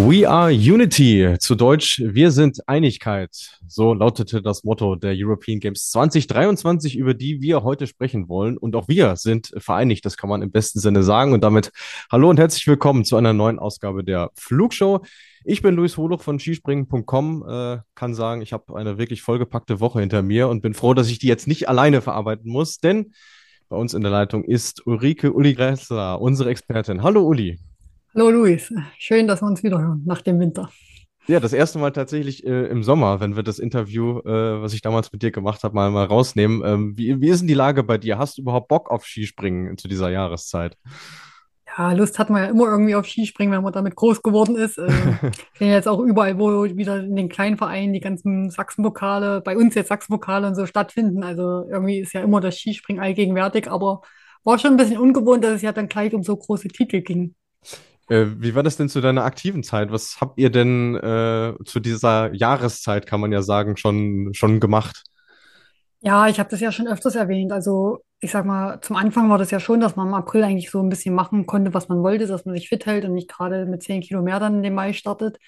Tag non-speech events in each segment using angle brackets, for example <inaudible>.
We are Unity. Zu Deutsch, wir sind Einigkeit. So lautete das Motto der European Games 2023, über die wir heute sprechen wollen. Und auch wir sind vereinigt, das kann man im besten Sinne sagen. Und damit hallo und herzlich willkommen zu einer neuen Ausgabe der Flugshow. Ich bin Luis Holuch von skispringen.com, äh, kann sagen, ich habe eine wirklich vollgepackte Woche hinter mir und bin froh, dass ich die jetzt nicht alleine verarbeiten muss, denn bei uns in der Leitung ist Ulrike Uli Gressler, unsere Expertin. Hallo Uli. Hallo Luis, schön, dass wir uns wieder hören nach dem Winter. Ja, das erste Mal tatsächlich äh, im Sommer, wenn wir das Interview, äh, was ich damals mit dir gemacht habe, mal, mal rausnehmen. Ähm, wie, wie ist denn die Lage bei dir? Hast du überhaupt Bock auf Skispringen zu dieser Jahreszeit? Ja, Lust hat man ja immer irgendwie auf Skispringen, wenn man damit groß geworden ist. Äh, <laughs> ich bin jetzt auch überall, wo wieder in den kleinen Vereinen die ganzen Sachsenpokale, bei uns jetzt Sachsenpokale und so stattfinden. Also irgendwie ist ja immer das Skispringen allgegenwärtig, aber war schon ein bisschen ungewohnt, dass es ja dann gleich um so große Titel ging. Äh, wie war das denn zu deiner aktiven Zeit? Was habt ihr denn äh, zu dieser Jahreszeit, kann man ja sagen, schon, schon gemacht? Ja, ich habe das ja schon öfters erwähnt. Also ich sag mal, zum Anfang war das ja schon, dass man im April eigentlich so ein bisschen machen konnte, was man wollte, dass man sich fit hält und nicht gerade mit zehn Kilo mehr dann in den Mai startet.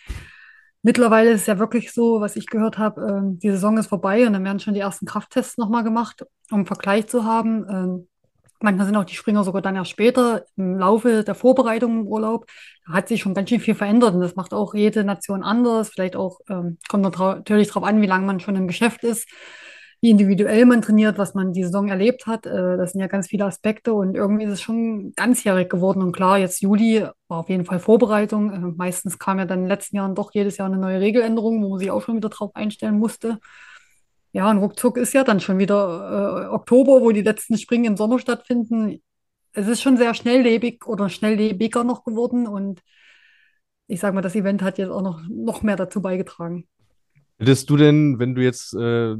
Mittlerweile ist es ja wirklich so, was ich gehört habe, ähm, die Saison ist vorbei und dann werden schon die ersten Krafttests nochmal gemacht, um einen Vergleich zu haben. Ähm, Manchmal sind auch die Springer sogar dann erst später im Laufe der Vorbereitung im Urlaub. Da hat sich schon ganz schön viel verändert und das macht auch jede Nation anders. Vielleicht auch, ähm, kommt natürlich darauf an, wie lange man schon im Geschäft ist, wie individuell man trainiert, was man die Saison erlebt hat. Äh, das sind ja ganz viele Aspekte und irgendwie ist es schon ganzjährig geworden. Und klar, jetzt Juli war auf jeden Fall Vorbereitung. Äh, meistens kam ja dann in den letzten Jahren doch jedes Jahr eine neue Regeländerung, wo man sich auch schon wieder drauf einstellen musste. Ja, und ruckzuck ist ja dann schon wieder äh, Oktober, wo die letzten Springen im Sommer stattfinden. Es ist schon sehr schnelllebig oder schnelllebiger noch geworden und ich sage mal, das Event hat jetzt auch noch, noch mehr dazu beigetragen. Hättest du denn, wenn du jetzt äh,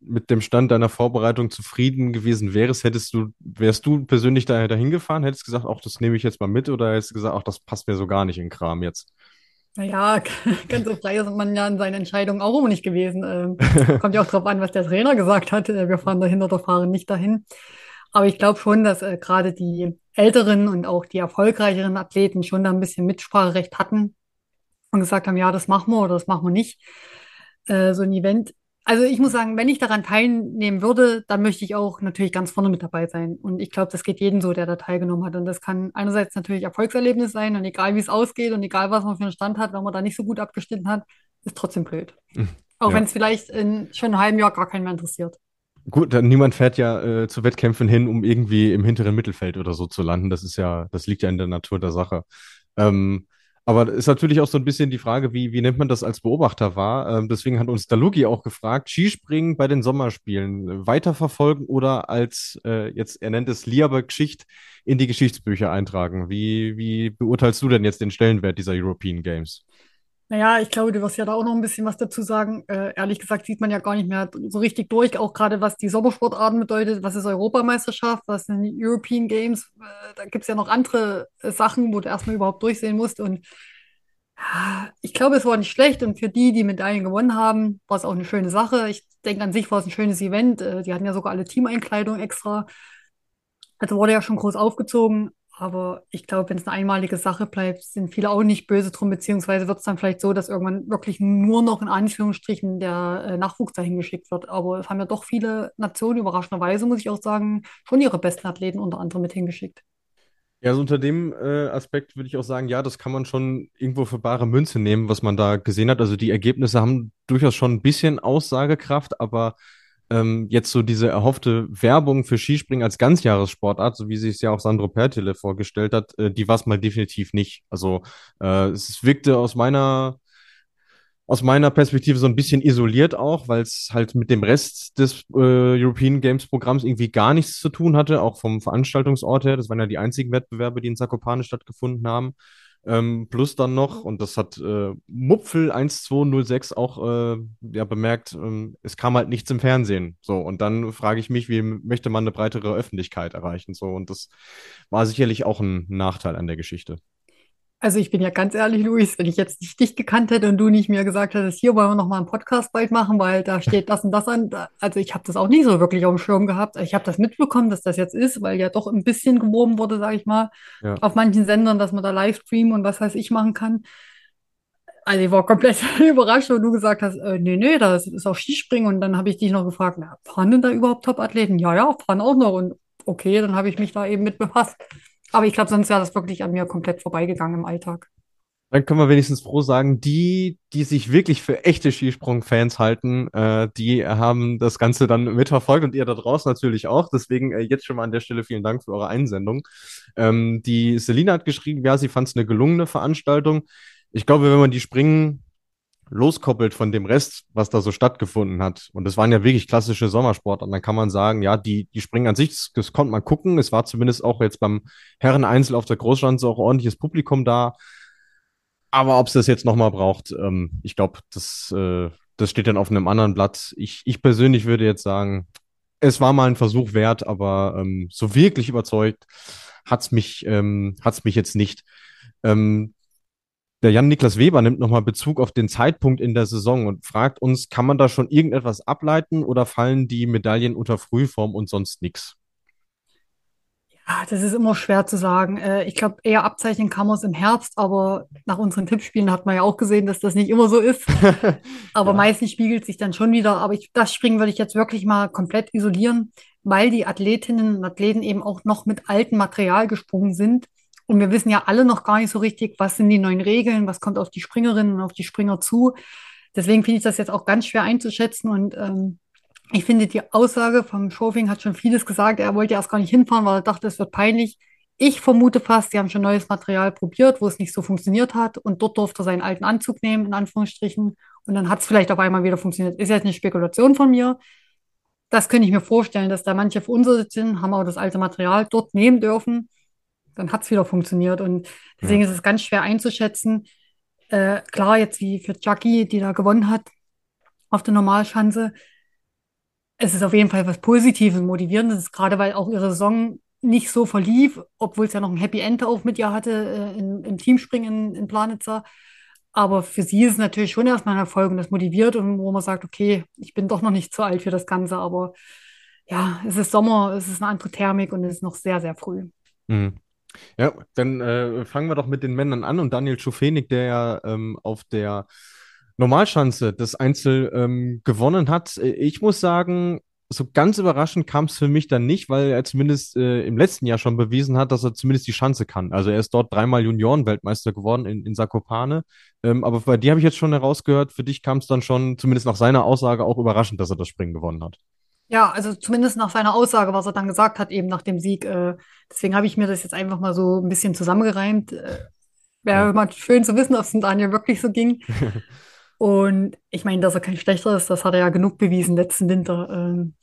mit dem Stand deiner Vorbereitung zufrieden gewesen wärst, hättest du, wärst du persönlich da, dahin gefahren, hättest gesagt, auch das nehme ich jetzt mal mit oder hättest gesagt, auch das passt mir so gar nicht in Kram jetzt? Naja, <laughs> ganz so frei ist man ja in seinen Entscheidungen auch immer nicht gewesen. Ähm, <laughs> kommt ja auch darauf an, was der Trainer gesagt hat. Äh, wir fahren dahin oder fahren nicht dahin. Aber ich glaube schon, dass äh, gerade die älteren und auch die erfolgreicheren Athleten schon da ein bisschen Mitspracherecht hatten und gesagt haben, ja, das machen wir oder das machen wir nicht. Äh, so ein Event also ich muss sagen, wenn ich daran teilnehmen würde, dann möchte ich auch natürlich ganz vorne mit dabei sein. Und ich glaube, das geht jedem so, der da teilgenommen hat. Und das kann einerseits natürlich Erfolgserlebnis sein und egal wie es ausgeht und egal was man für einen Stand hat, wenn man da nicht so gut abgestimmt hat, ist trotzdem blöd. Hm, auch ja. wenn es vielleicht in schon einem halben Jahr gar keinen mehr interessiert. Gut, niemand fährt ja äh, zu Wettkämpfen hin, um irgendwie im hinteren Mittelfeld oder so zu landen. Das ist ja, das liegt ja in der Natur der Sache. Ähm, aber ist natürlich auch so ein bisschen die Frage, wie, wie nimmt man das als Beobachter wahr? Ähm, deswegen hat uns Dalugi auch gefragt, Skispringen bei den Sommerspielen äh, weiterverfolgen oder als, äh, jetzt, er nennt es Liaber-Geschicht, in die Geschichtsbücher eintragen. Wie, wie beurteilst du denn jetzt den Stellenwert dieser European Games? Naja, ich glaube, du wirst ja da auch noch ein bisschen was dazu sagen. Äh, ehrlich gesagt sieht man ja gar nicht mehr so richtig durch, auch gerade was die Sommersportarten bedeutet. Was ist Europameisterschaft, was sind die European Games? Äh, da gibt es ja noch andere äh, Sachen, wo du erstmal überhaupt durchsehen musst. Und ich glaube, es war nicht schlecht. Und für die, die Medaillen gewonnen haben, war es auch eine schöne Sache. Ich denke, an sich war es ein schönes Event. Äh, die hatten ja sogar alle Teameinkleidung extra. Also wurde ja schon groß aufgezogen. Aber ich glaube, wenn es eine einmalige Sache bleibt, sind viele auch nicht böse drum, beziehungsweise wird es dann vielleicht so, dass irgendwann wirklich nur noch in Anführungsstrichen der äh, Nachwuchs dahin geschickt wird. Aber es haben ja doch viele Nationen, überraschenderweise muss ich auch sagen, schon ihre besten Athleten unter anderem mit hingeschickt. Ja, also unter dem äh, Aspekt würde ich auch sagen, ja, das kann man schon irgendwo für bare Münze nehmen, was man da gesehen hat. Also die Ergebnisse haben durchaus schon ein bisschen Aussagekraft, aber ähm, jetzt so diese erhoffte Werbung für Skispringen als Ganzjahressportart, so wie sich es ja auch Sandro Pertile vorgestellt hat, äh, die war es mal definitiv nicht. Also äh, es wirkte aus meiner aus meiner Perspektive so ein bisschen isoliert auch, weil es halt mit dem Rest des äh, European Games Programms irgendwie gar nichts zu tun hatte, auch vom Veranstaltungsort her. Das waren ja die einzigen Wettbewerbe, die in Zakopane stattgefunden haben. Ähm, plus dann noch, und das hat äh, Mupfel 1206 auch äh, ja, bemerkt, ähm, es kam halt nichts im Fernsehen. So, und dann frage ich mich, wie möchte man eine breitere Öffentlichkeit erreichen? So, und das war sicherlich auch ein Nachteil an der Geschichte. Also ich bin ja ganz ehrlich, Luis, wenn ich jetzt nicht dich gekannt hätte und du nicht mir gesagt hättest, hier wollen wir noch mal einen Podcast bald machen, weil da steht das und das an. Also ich habe das auch nicht so wirklich auf dem Schirm gehabt. Ich habe das mitbekommen, dass das jetzt ist, weil ja doch ein bisschen geworben wurde, sage ich mal, Ja. auf manchen Sendern, dass man da Livestream und was weiß ich machen kann. Also ich war komplett <laughs> überrascht, wo du gesagt hast, äh, nee, nee, das ist auch Skispringen. Und dann habe ich dich noch gefragt, na, fahren denn da überhaupt Top-Athleten? Ja, ja, fahren auch noch. Und okay, dann habe ich mich da eben mit befasst. Aber ich glaube, sonst wäre das wirklich an mir komplett vorbeigegangen im Alltag. Dann können wir wenigstens froh sagen, die, die sich wirklich für echte Skisprung-Fans halten, äh, die haben das Ganze dann mitverfolgt und ihr da draußen natürlich auch. Deswegen äh, jetzt schon mal an der Stelle vielen Dank für eure Einsendung. Ähm, die Selina hat geschrieben, ja, sie fand es eine gelungene Veranstaltung. Ich glaube, wenn man die Springen loskoppelt von dem Rest, was da so stattgefunden hat, und das waren ja wirklich klassische Sommersportarten, dann kann man sagen, ja, die, die Springen an sich, das, konnte man gucken. Es war zumindest auch jetzt beim Herren-Einzel auf der Großschanze auch ordentliches Publikum da. Aber ob es das jetzt nochmal braucht, ähm, ich glaube, das, äh, das steht dann auf einem anderen Blatt. Ich, ich persönlich würde jetzt sagen, es war mal ein Versuch wert, aber ähm, so wirklich überzeugt hat's mich, ähm, hat's mich jetzt nicht. Ähm, der Jan-Niklas Weber nimmt nochmal Bezug auf den Zeitpunkt in der Saison und fragt uns, kann man da schon irgendetwas ableiten oder fallen die Medaillen unter Frühform und sonst nichts? Ah, das ist immer schwer zu sagen. Äh, ich glaube, eher abzeichnen kann man es im Herbst, aber nach unseren Tippspielen hat man ja auch gesehen, dass das nicht immer so ist. <laughs> Aber Ja. meistens spiegelt sich dann schon wieder. Aber ich, das Springen würde ich jetzt wirklich mal komplett isolieren, weil die Athletinnen und Athleten eben auch noch mit altem Material gesprungen sind. Und wir wissen ja alle noch gar nicht so richtig, was sind die neuen Regeln, was kommt auf die Springerinnen und auf die Springer zu. Deswegen finde ich das jetzt auch ganz schwer einzuschätzen und ähm, ich finde, die Aussage vom Schofing hat schon vieles gesagt. Er wollte erst gar nicht hinfahren, weil er dachte, es wird peinlich. Ich vermute fast, sie haben schon neues Material probiert, wo es nicht so funktioniert hat. Und dort durfte er seinen alten Anzug nehmen, in Anführungsstrichen. Und dann hat es vielleicht auf einmal wieder funktioniert. Ist jetzt eine Spekulation von mir. Das könnte ich mir vorstellen, dass da manche verunsichert sind, haben aber das alte Material dort nehmen dürfen. Dann hat es wieder funktioniert. Und deswegen ist es ganz schwer einzuschätzen. Äh, klar, jetzt wie für Jackie, die da gewonnen hat auf der Normalschanze, es ist auf jeden Fall was Positives und Motivierendes, gerade weil auch ihre Saison nicht so verlief, obwohl es ja noch ein Happy End auch mit ihr hatte äh, in, im Teamspringen in, in Planitzer. Aber für sie ist es natürlich schon erstmal ein Erfolg und das motiviert und wo man sagt, okay, ich bin doch noch nicht zu alt für das Ganze, aber ja, es ist Sommer, es ist eine andere Thermik und es ist noch sehr, sehr früh. Mhm. Ja, dann äh, fangen wir doch mit den Männern an und Daniel Schufenig, der ja ähm, auf der Normalschanze das Einzel ähm, gewonnen hat. Ich muss sagen, so ganz überraschend kam es für mich dann nicht, weil er zumindest äh, im letzten Jahr schon bewiesen hat, dass er zumindest die Schanze kann. Also er ist dort dreimal Junioren-Weltmeister geworden in, in Zakopane. Ähm, aber bei dir habe ich jetzt schon herausgehört, für dich kam es dann schon, zumindest nach seiner Aussage, auch überraschend, dass er das Springen gewonnen hat. Ja, also zumindest nach seiner Aussage, was er dann gesagt hat, eben nach dem Sieg. Äh, deswegen habe ich mir das jetzt einfach mal so ein bisschen zusammengereimt. Äh, Wäre Ja. mal schön zu wissen, ob es dem Daniel wirklich so ging. <laughs> Und ich meine, dass er kein schlechter ist, das hat er ja genug bewiesen letzten Winter. Ähm,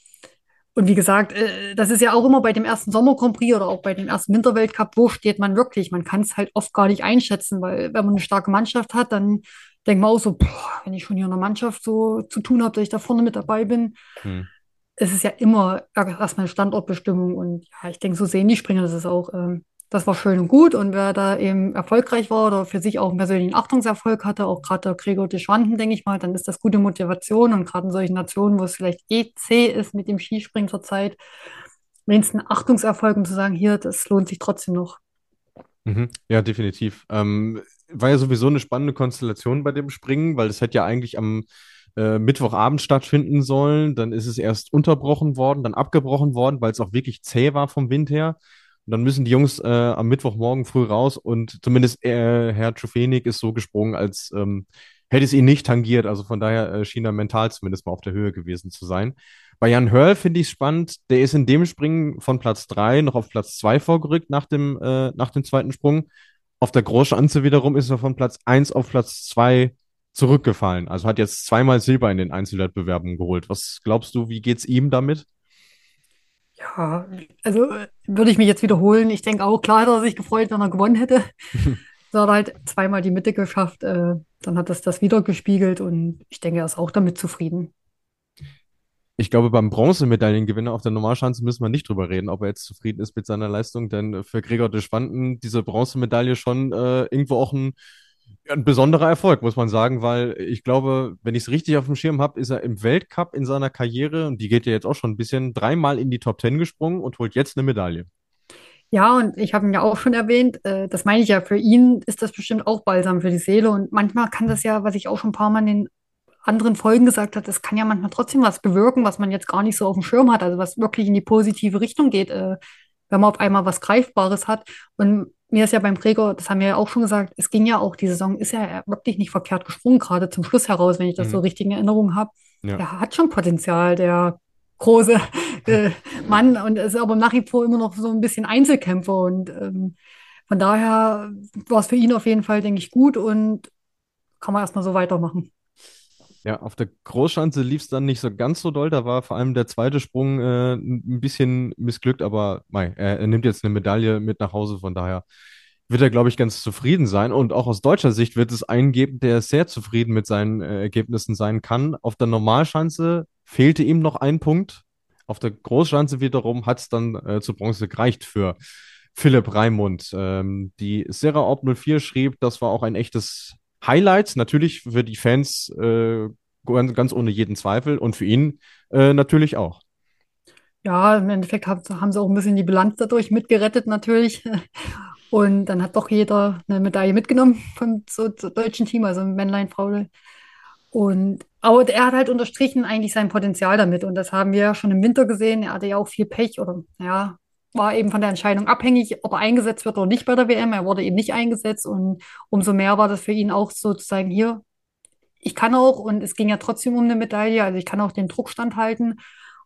und wie gesagt, äh, das ist ja auch immer bei dem ersten Sommer Grand Prix oder auch bei dem ersten Winterweltcup, wo steht man wirklich? Man kann es halt oft gar nicht einschätzen, weil wenn man eine starke Mannschaft hat, dann denkt man auch so, boah, wenn ich schon hier in einer Mannschaft so zu tun habe, dass ich da vorne mit dabei bin. Hm. Es ist ja immer erstmal Standortbestimmung und ja, ich denke, so sehen die Springer das ist auch. Ähm, das war schön und gut und wer da eben erfolgreich war oder für sich auch einen persönlichen Achtungserfolg hatte, auch gerade der Gregor de Schwanden, denke ich mal, dann ist das gute Motivation und gerade in solchen Nationen, wo es vielleicht eh zäh ist mit dem Skispringen zurzeit, wenigstens ein Achtungserfolg, um zu sagen, hier, das lohnt sich trotzdem noch. Mhm. Ja, definitiv. Ähm, war ja sowieso eine spannende Konstellation bei dem Springen, weil es hätte ja eigentlich am äh, Mittwochabend stattfinden sollen. Dann ist es erst unterbrochen worden, dann abgebrochen worden, weil es auch wirklich zäh war vom Wind her. Und dann müssen die Jungs äh, am Mittwochmorgen früh raus und zumindest äh, Herr Czufenig ist so gesprungen, als ähm, hätte es ihn nicht tangiert. Also von daher äh, schien er mental zumindest mal auf der Höhe gewesen zu sein. Bei Jan Hörl finde ich es spannend. Der ist in dem Springen von Platz 3 noch auf Platz 2 vorgerückt nach dem, äh, nach dem zweiten Sprung. Auf der Großschanze wiederum ist er von Platz 1 auf Platz 2 zurückgefallen. Also hat jetzt zweimal Silber in den Einzelwettbewerben geholt. Was glaubst du, wie geht's ihm damit? Ja, also würde ich mich jetzt wiederholen. Ich denke auch, klar hätte er sich gefreut, wenn er gewonnen hätte. <laughs> Da hat er halt zweimal die Mitte geschafft. Äh, dann hat das das wieder gespiegelt und ich denke, er ist auch damit zufrieden. Ich glaube, beim Bronzemedaillengewinner auf der Normalschanze müssen wir nicht drüber reden, ob er jetzt zufrieden ist mit seiner Leistung, denn für Gregor de Schwanden diese Bronzemedaille schon äh, irgendwo auch ein, ein besonderer Erfolg, muss man sagen, weil ich glaube, wenn ich es richtig auf dem Schirm habe, ist er im Weltcup in seiner Karriere, und die geht ja jetzt auch schon ein bisschen, dreimal in die Top Ten gesprungen und holt jetzt eine Medaille. Ja, und ich habe ihn ja auch schon erwähnt, äh, das meine ich ja, für ihn ist das bestimmt auch balsam für die Seele. Und manchmal kann das ja, was ich auch schon ein paar Mal in den anderen Folgen gesagt habe, das kann ja manchmal trotzdem was bewirken, was man jetzt gar nicht so auf dem Schirm hat, also was wirklich in die positive Richtung geht, äh, wenn man auf einmal was Greifbares hat. Und mir ist ja beim Gregor, das haben wir ja auch schon gesagt, es ging ja auch, die Saison ist ja wirklich nicht verkehrt gesprungen, gerade zum Schluss heraus, wenn ich das mhm. so richtig in Erinnerung habe. Ja. Der hat schon Potenzial, der große <laughs> äh, Mann und ist aber nach wie vor immer noch so ein bisschen Einzelkämpfer und ähm, von daher war es für ihn auf jeden Fall, denke ich, gut und kann man erstmal so weitermachen. Ja, auf der Großschanze lief es dann nicht so ganz so doll. Da war vor allem der zweite Sprung äh, ein bisschen missglückt, aber mei, er, er, nimmt jetzt eine Medaille mit nach Hause. Von daher wird er, glaube ich, ganz zufrieden sein. Und auch aus deutscher Sicht wird es einen geben, der sehr zufrieden mit seinen äh, Ergebnissen sein kann. Auf der Normalschanze fehlte ihm noch ein Punkt. Auf der Großschanze wiederum hat es dann äh, zu Bronze gereicht für Philipp Raimund. Ähm, die Serra Orb 04 schrieb, das war auch ein echtes Highlight, natürlich für die Fans äh, ganz ohne jeden Zweifel und für ihn äh, natürlich auch. Ja, im Endeffekt haben, haben sie auch ein bisschen die Bilanz dadurch mitgerettet, natürlich. <laughs> Und dann hat doch jeder eine Medaille mitgenommen vom so, so deutschen Team, also Männlein, Frau. Und aber er hat halt unterstrichen eigentlich sein Potenzial damit. Und das haben wir ja schon im Winter gesehen. Er hatte ja auch viel Pech oder ja, war eben von der Entscheidung abhängig, ob er eingesetzt wird oder nicht bei der WM. Er wurde eben nicht eingesetzt und umso mehr war das für ihn auch sozusagen hier. Ich kann auch und es ging ja trotzdem um eine Medaille, also ich kann auch den Druck standhalten.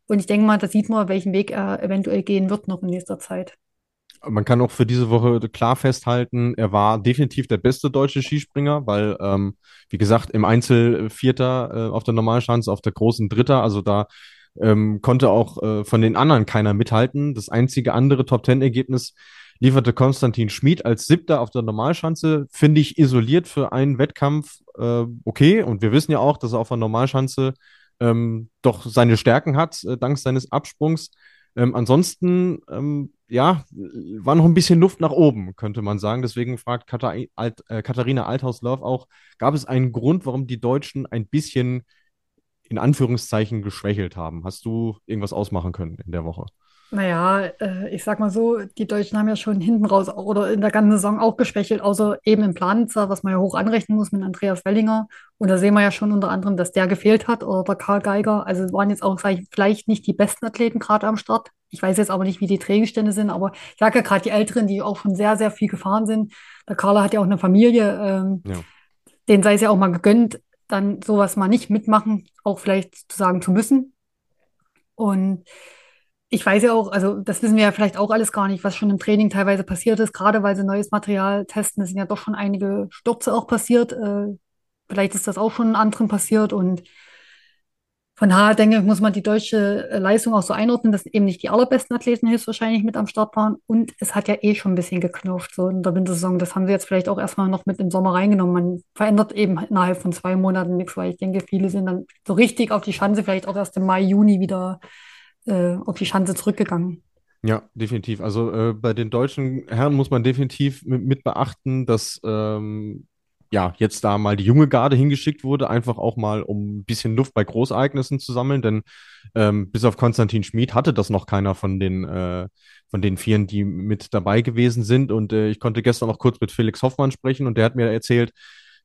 Und ich denke mal, da sieht man, welchen Weg er eventuell gehen wird noch in nächster Zeit. Man kann auch für diese Woche klar festhalten, er war definitiv der beste deutsche Skispringer, weil, ähm, wie gesagt, im Einzel Vierter äh, auf der Normalschanze, auf der großen Dritter, also da ähm, konnte auch äh, von den anderen keiner mithalten. Das einzige andere Top-10-Ergebnis lieferte Konstantin Schmid als Siebter auf der Normalschanze. Finde ich isoliert für einen Wettkampf äh, okay. Und wir wissen ja auch, dass er auf der Normalschanze ähm, doch seine Stärken hat, äh, dank seines Absprungs. Ähm, ansonsten, ähm, ja, war noch ein bisschen Luft nach oben, könnte man sagen. Deswegen fragt Katha Alt, äh, Katharina Althaus-Love auch, gab es einen Grund, warum die Deutschen ein bisschen in Anführungszeichen geschwächelt haben. Hast du irgendwas ausmachen können in der Woche? Naja, äh, ich sag mal so, die Deutschen haben ja schon hinten raus oder in der ganzen Saison auch geschwächelt, außer eben im Planitzer, was man ja hoch anrechnen muss mit Andreas Wellinger. Und da sehen wir ja schon unter anderem, dass der gefehlt hat oder der Karl Geiger. Also waren jetzt auch ich, vielleicht nicht die besten Athleten gerade am Start. Ich weiß jetzt aber nicht, wie die Trainingsstände sind, aber ich sage ja gerade die Älteren, die auch schon sehr, sehr viel gefahren sind. Der Karl hat ja auch eine Familie. Ähm, ja. Den sei es ja auch mal gegönnt, dann sowas mal nicht mitmachen, auch vielleicht zu sagen zu müssen. Und ich weiß ja auch, also das wissen wir ja vielleicht auch alles gar nicht, was schon im Training teilweise passiert ist, gerade weil sie neues Material testen. Es sind ja doch schon einige Stürze auch passiert. Äh, vielleicht ist das auch schon anderen passiert und von daher denke ich, muss man die deutsche äh, Leistung auch so einordnen, dass eben nicht die allerbesten Athleten höchstwahrscheinlich mit am Start waren. Und es hat ja eh schon ein bisschen geknirscht, so in der Wintersaison. Das haben sie jetzt vielleicht auch erstmal noch mit im Sommer reingenommen. Man verändert eben innerhalb von zwei Monaten nichts, weil ich denke, viele sind dann so richtig auf die Schanze, vielleicht auch erst im Mai, Juni wieder äh, auf die Schanze zurückgegangen. Ja, definitiv. Also äh, bei den deutschen Herren muss man definitiv mit, mit beachten, dass ähm, ja, jetzt da mal die junge Garde hingeschickt wurde, einfach auch mal, um ein bisschen Luft bei Großereignissen zu sammeln, denn ähm, bis auf Konstantin Schmid hatte das noch keiner von den, äh, von den Vieren, die mit dabei gewesen sind. Und äh, ich konnte gestern noch kurz mit Felix Hoffmann sprechen und der hat mir erzählt,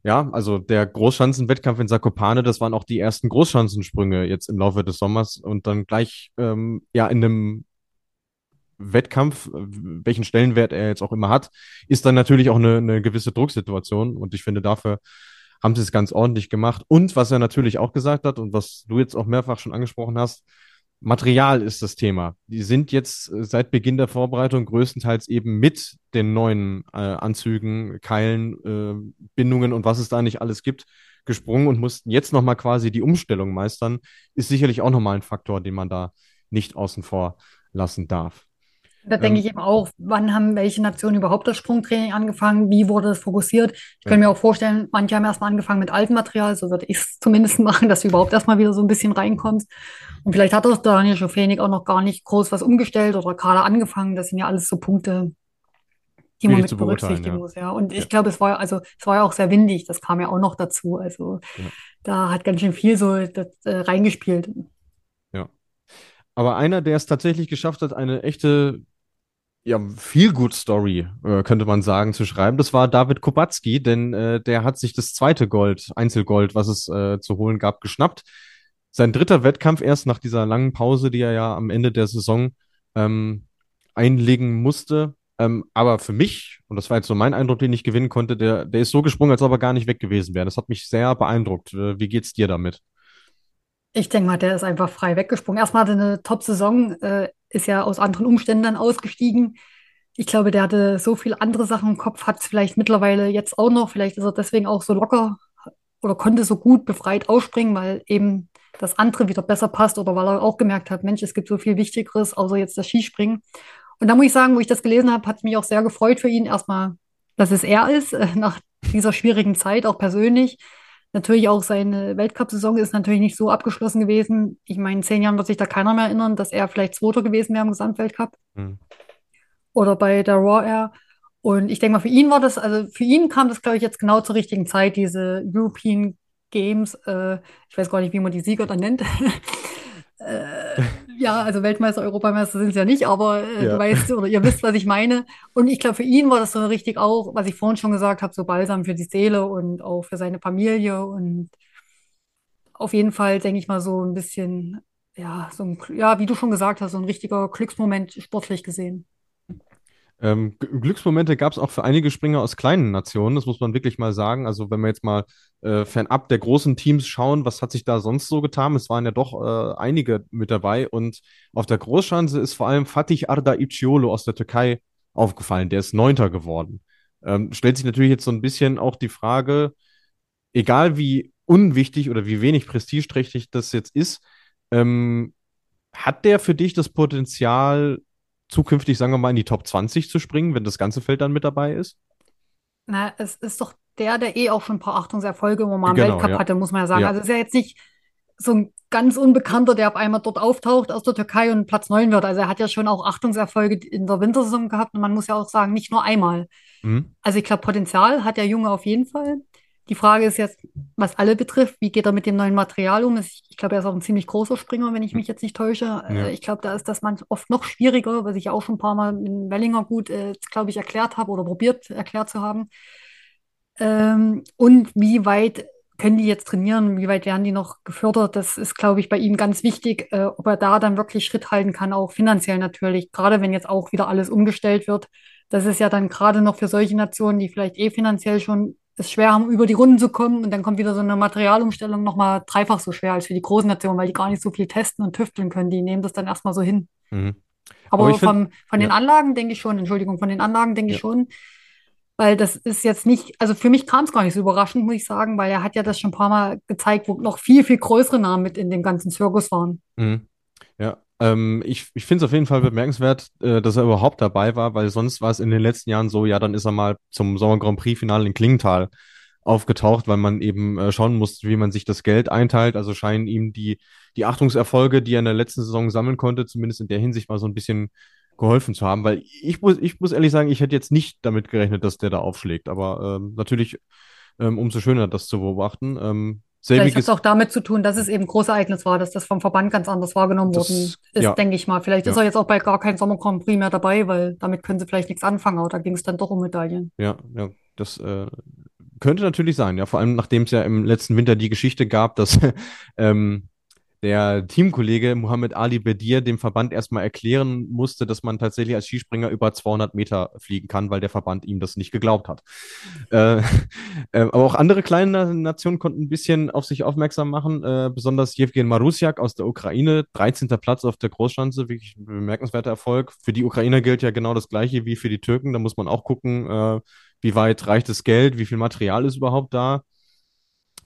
ja, also der Großschanzenwettkampf in Sakopane, das waren auch die ersten Großschanzensprünge jetzt im Laufe des Sommers und dann gleich ähm, ja in einem Wettkampf, welchen Stellenwert er jetzt auch immer hat, ist dann natürlich auch eine, eine gewisse Drucksituation. Und ich finde, dafür haben sie es ganz ordentlich gemacht. Und was er natürlich auch gesagt hat und was du jetzt auch mehrfach schon angesprochen hast, Material ist das Thema. Die sind jetzt äh, seit Beginn der Vorbereitung größtenteils eben mit den neuen äh, Anzügen, Keilen, äh, Bindungen und was es da nicht alles gibt, gesprungen und mussten jetzt nochmal quasi die Umstellung meistern. Ist sicherlich auch nochmal ein Faktor, den man da nicht außen vor lassen darf. Da denke ich Ähm, eben auch, wann haben welche Nationen überhaupt das Sprungtraining angefangen? Wie wurde es fokussiert? Ich ja, kann mir auch vorstellen, manche haben erstmal angefangen mit altem Material, so würde ich es <laughs> zumindest machen, dass du überhaupt erstmal wieder so ein bisschen reinkommst. Und vielleicht hat auch Daniel Schofenig auch noch gar nicht groß was umgestellt oder gerade angefangen. Das sind ja alles so Punkte, die man mit berücksichtigen ja. muss, ja. Und Ja, ich glaube, es war ja, also es war ja auch sehr windig, das kam ja auch noch dazu. Also ja, da hat ganz schön viel so das, äh, reingespielt. ja. Aber einer, der es tatsächlich geschafft hat, eine echte ja, Feel-Good-Story, äh, könnte man sagen, zu schreiben. Das war David Kubacki, denn äh, der hat sich das zweite Gold, Einzelgold, was es äh, zu holen gab, geschnappt. Sein dritter Wettkampf erst nach dieser langen Pause, die er ja am Ende der Saison ähm, einlegen musste. Ähm, aber für mich, und das war jetzt so mein Eindruck, den ich gewinnen konnte, der, der ist so gesprungen, als ob er gar nicht weg gewesen wäre. Das hat mich sehr beeindruckt. Äh, wie geht's dir damit? Ich denke mal, der ist einfach frei weggesprungen. Erstmal hatte eine Top-Saison, äh, ist ja aus anderen Umständen dann ausgestiegen. Ich glaube, der hatte so viele andere Sachen im Kopf, hat es vielleicht mittlerweile jetzt auch noch. Vielleicht ist er deswegen auch so locker oder konnte so gut befreit ausspringen, weil eben das andere wieder besser passt oder weil er auch gemerkt hat, Mensch, es gibt so viel Wichtigeres, außer jetzt das Skispringen. Und da muss ich sagen, wo ich das gelesen habe, hat es mich auch sehr gefreut für ihn. Erstmal, dass es er ist, äh, nach dieser schwierigen Zeit, auch persönlich. Natürlich auch seine Weltcup-Saison ist natürlich nicht so abgeschlossen gewesen. Ich meine, in zehn Jahren wird sich da keiner mehr erinnern, dass er vielleicht Zweiter gewesen wäre im Gesamtweltcup Hm. oder bei der Raw Air. Und ich denke mal, für ihn war das, also für ihn kam das, glaube ich, jetzt genau zur richtigen Zeit, diese European Games. Äh, ich weiß gar nicht, wie man die Sieger dann nennt. <laughs> äh, ja, also Weltmeister, Europameister sind es ja nicht, aber äh, du Ja. weißt oder ihr wisst, was ich meine. Und ich glaube, für ihn war das so richtig auch, was ich vorhin schon gesagt habe, so Balsam für die Seele und auch für seine Familie. Und auf jeden Fall, denke ich mal, so ein bisschen, ja, so ein, ja, wie du schon gesagt hast, so ein richtiger Glücksmoment sportlich gesehen. Ähm, Glücksmomente gab es auch für einige Springer aus kleinen Nationen, das muss man wirklich mal sagen. Also wenn wir jetzt mal äh, fernab der großen Teams schauen, was hat sich da sonst so getan? Es waren ja doch äh, einige mit dabei und auf der Großschanze ist vor allem Fatih Arda Iciolo aus der Türkei aufgefallen. Der ist Neunter geworden. Ähm, stellt sich natürlich jetzt so ein bisschen auch die Frage, egal wie unwichtig oder wie wenig prestigeträchtig das jetzt ist, ähm, hat der für dich das Potenzial, zukünftig, sagen wir mal, in die Top 20 zu springen, wenn das ganze Feld dann mit dabei ist? Na, es ist doch der, der eh auch schon ein paar Achtungserfolge im Genau, Weltcup ja. hatte, muss man ja sagen. Ja. Also es ist ja jetzt nicht so ein ganz Unbekannter, der auf einmal dort auftaucht aus der Türkei und Platz 9 wird. Also er hat ja schon auch Achtungserfolge in der Wintersaison gehabt und man muss ja auch sagen, nicht nur einmal. Mhm. Also ich glaube, Potenzial hat der Junge auf jeden Fall. Die Frage ist jetzt, was alle betrifft, wie geht er mit dem neuen Material um? Ich, ich glaube, er ist auch ein ziemlich großer Springer, wenn ich mich jetzt nicht täusche. Ja. Äh, Ich glaube, da ist das man oft noch schwieriger, was ich ja auch schon ein paar Mal mit Wellinger gut, äh, glaube ich, erklärt habe oder probiert erklärt zu haben. Ähm, und wie weit können die jetzt trainieren? Wie weit werden die noch gefördert? Das ist, glaube ich, bei ihm ganz wichtig, äh, ob er da dann wirklich Schritt halten kann, auch finanziell natürlich. Gerade wenn jetzt auch wieder alles umgestellt wird. Das ist ja dann gerade noch für solche Nationen, die vielleicht eh finanziell schon es schwer haben, über die Runden zu kommen. Und dann kommt wieder so eine Materialumstellung nochmal dreifach so schwer als für die großen Nationen, weil die gar nicht so viel testen und tüfteln können. Die nehmen das dann erstmal so hin. Mhm. Aber Aber ich find- vom, von den ja. Anlagen denke ich schon, Entschuldigung, von den Anlagen denke ich Ja. schon, weil das ist jetzt nicht, also für mich kam es gar nicht so überraschend, muss ich sagen, weil er hat ja das schon ein paar Mal gezeigt, wo noch viel, viel größere Namen mit in dem ganzen Zirkus waren. Mhm. Ja, ähm, ich, ich finde es auf jeden Fall bemerkenswert, äh, dass er überhaupt dabei war, weil sonst war es in den letzten Jahren so, ja, dann ist er mal zum Sommer Grand Prix-Finale in Klingenthal aufgetaucht, weil man eben äh, schauen musste, wie man sich das Geld einteilt. Also scheinen ihm die, die Achtungserfolge, die er in der letzten Saison sammeln konnte, zumindest in der Hinsicht mal so ein bisschen geholfen zu haben, weil ich muss, ich muss ehrlich sagen, ich hätte jetzt nicht damit gerechnet, dass der da aufschlägt, aber ähm, natürlich ähm, umso schöner, das zu beobachten. Ähm, Vielleicht hat selbiges, es auch damit zu tun, dass es eben ein großes Ereignis war, dass das vom Verband ganz anders wahrgenommen Das- worden ist, ja. denke ich mal. Vielleicht ist Ja. er jetzt auch bei gar keinem Sommer Grand Prix mehr dabei, weil damit können sie vielleicht nichts anfangen, aber da ging es dann doch um Medaillen. Ja, ja, das äh, könnte natürlich sein, ja, vor allem nachdem es ja im letzten Winter die Geschichte gab, dass <laughs> ähm, der Teamkollege Mohammed Ali Bedir dem Verband erstmal erklären musste, dass man tatsächlich als Skispringer über 200 Meter fliegen kann, weil der Verband ihm das nicht geglaubt hat. Äh, äh, aber auch andere kleine Nationen konnten ein bisschen auf sich aufmerksam machen, äh, besonders Jewgen Marusiak aus der Ukraine, 13. Platz auf der Großschanze, wirklich ein bemerkenswerter Erfolg. Für die Ukrainer gilt ja genau das Gleiche wie für die Türken, da muss man auch gucken, äh, wie weit reicht das Geld, wie viel Material ist überhaupt da.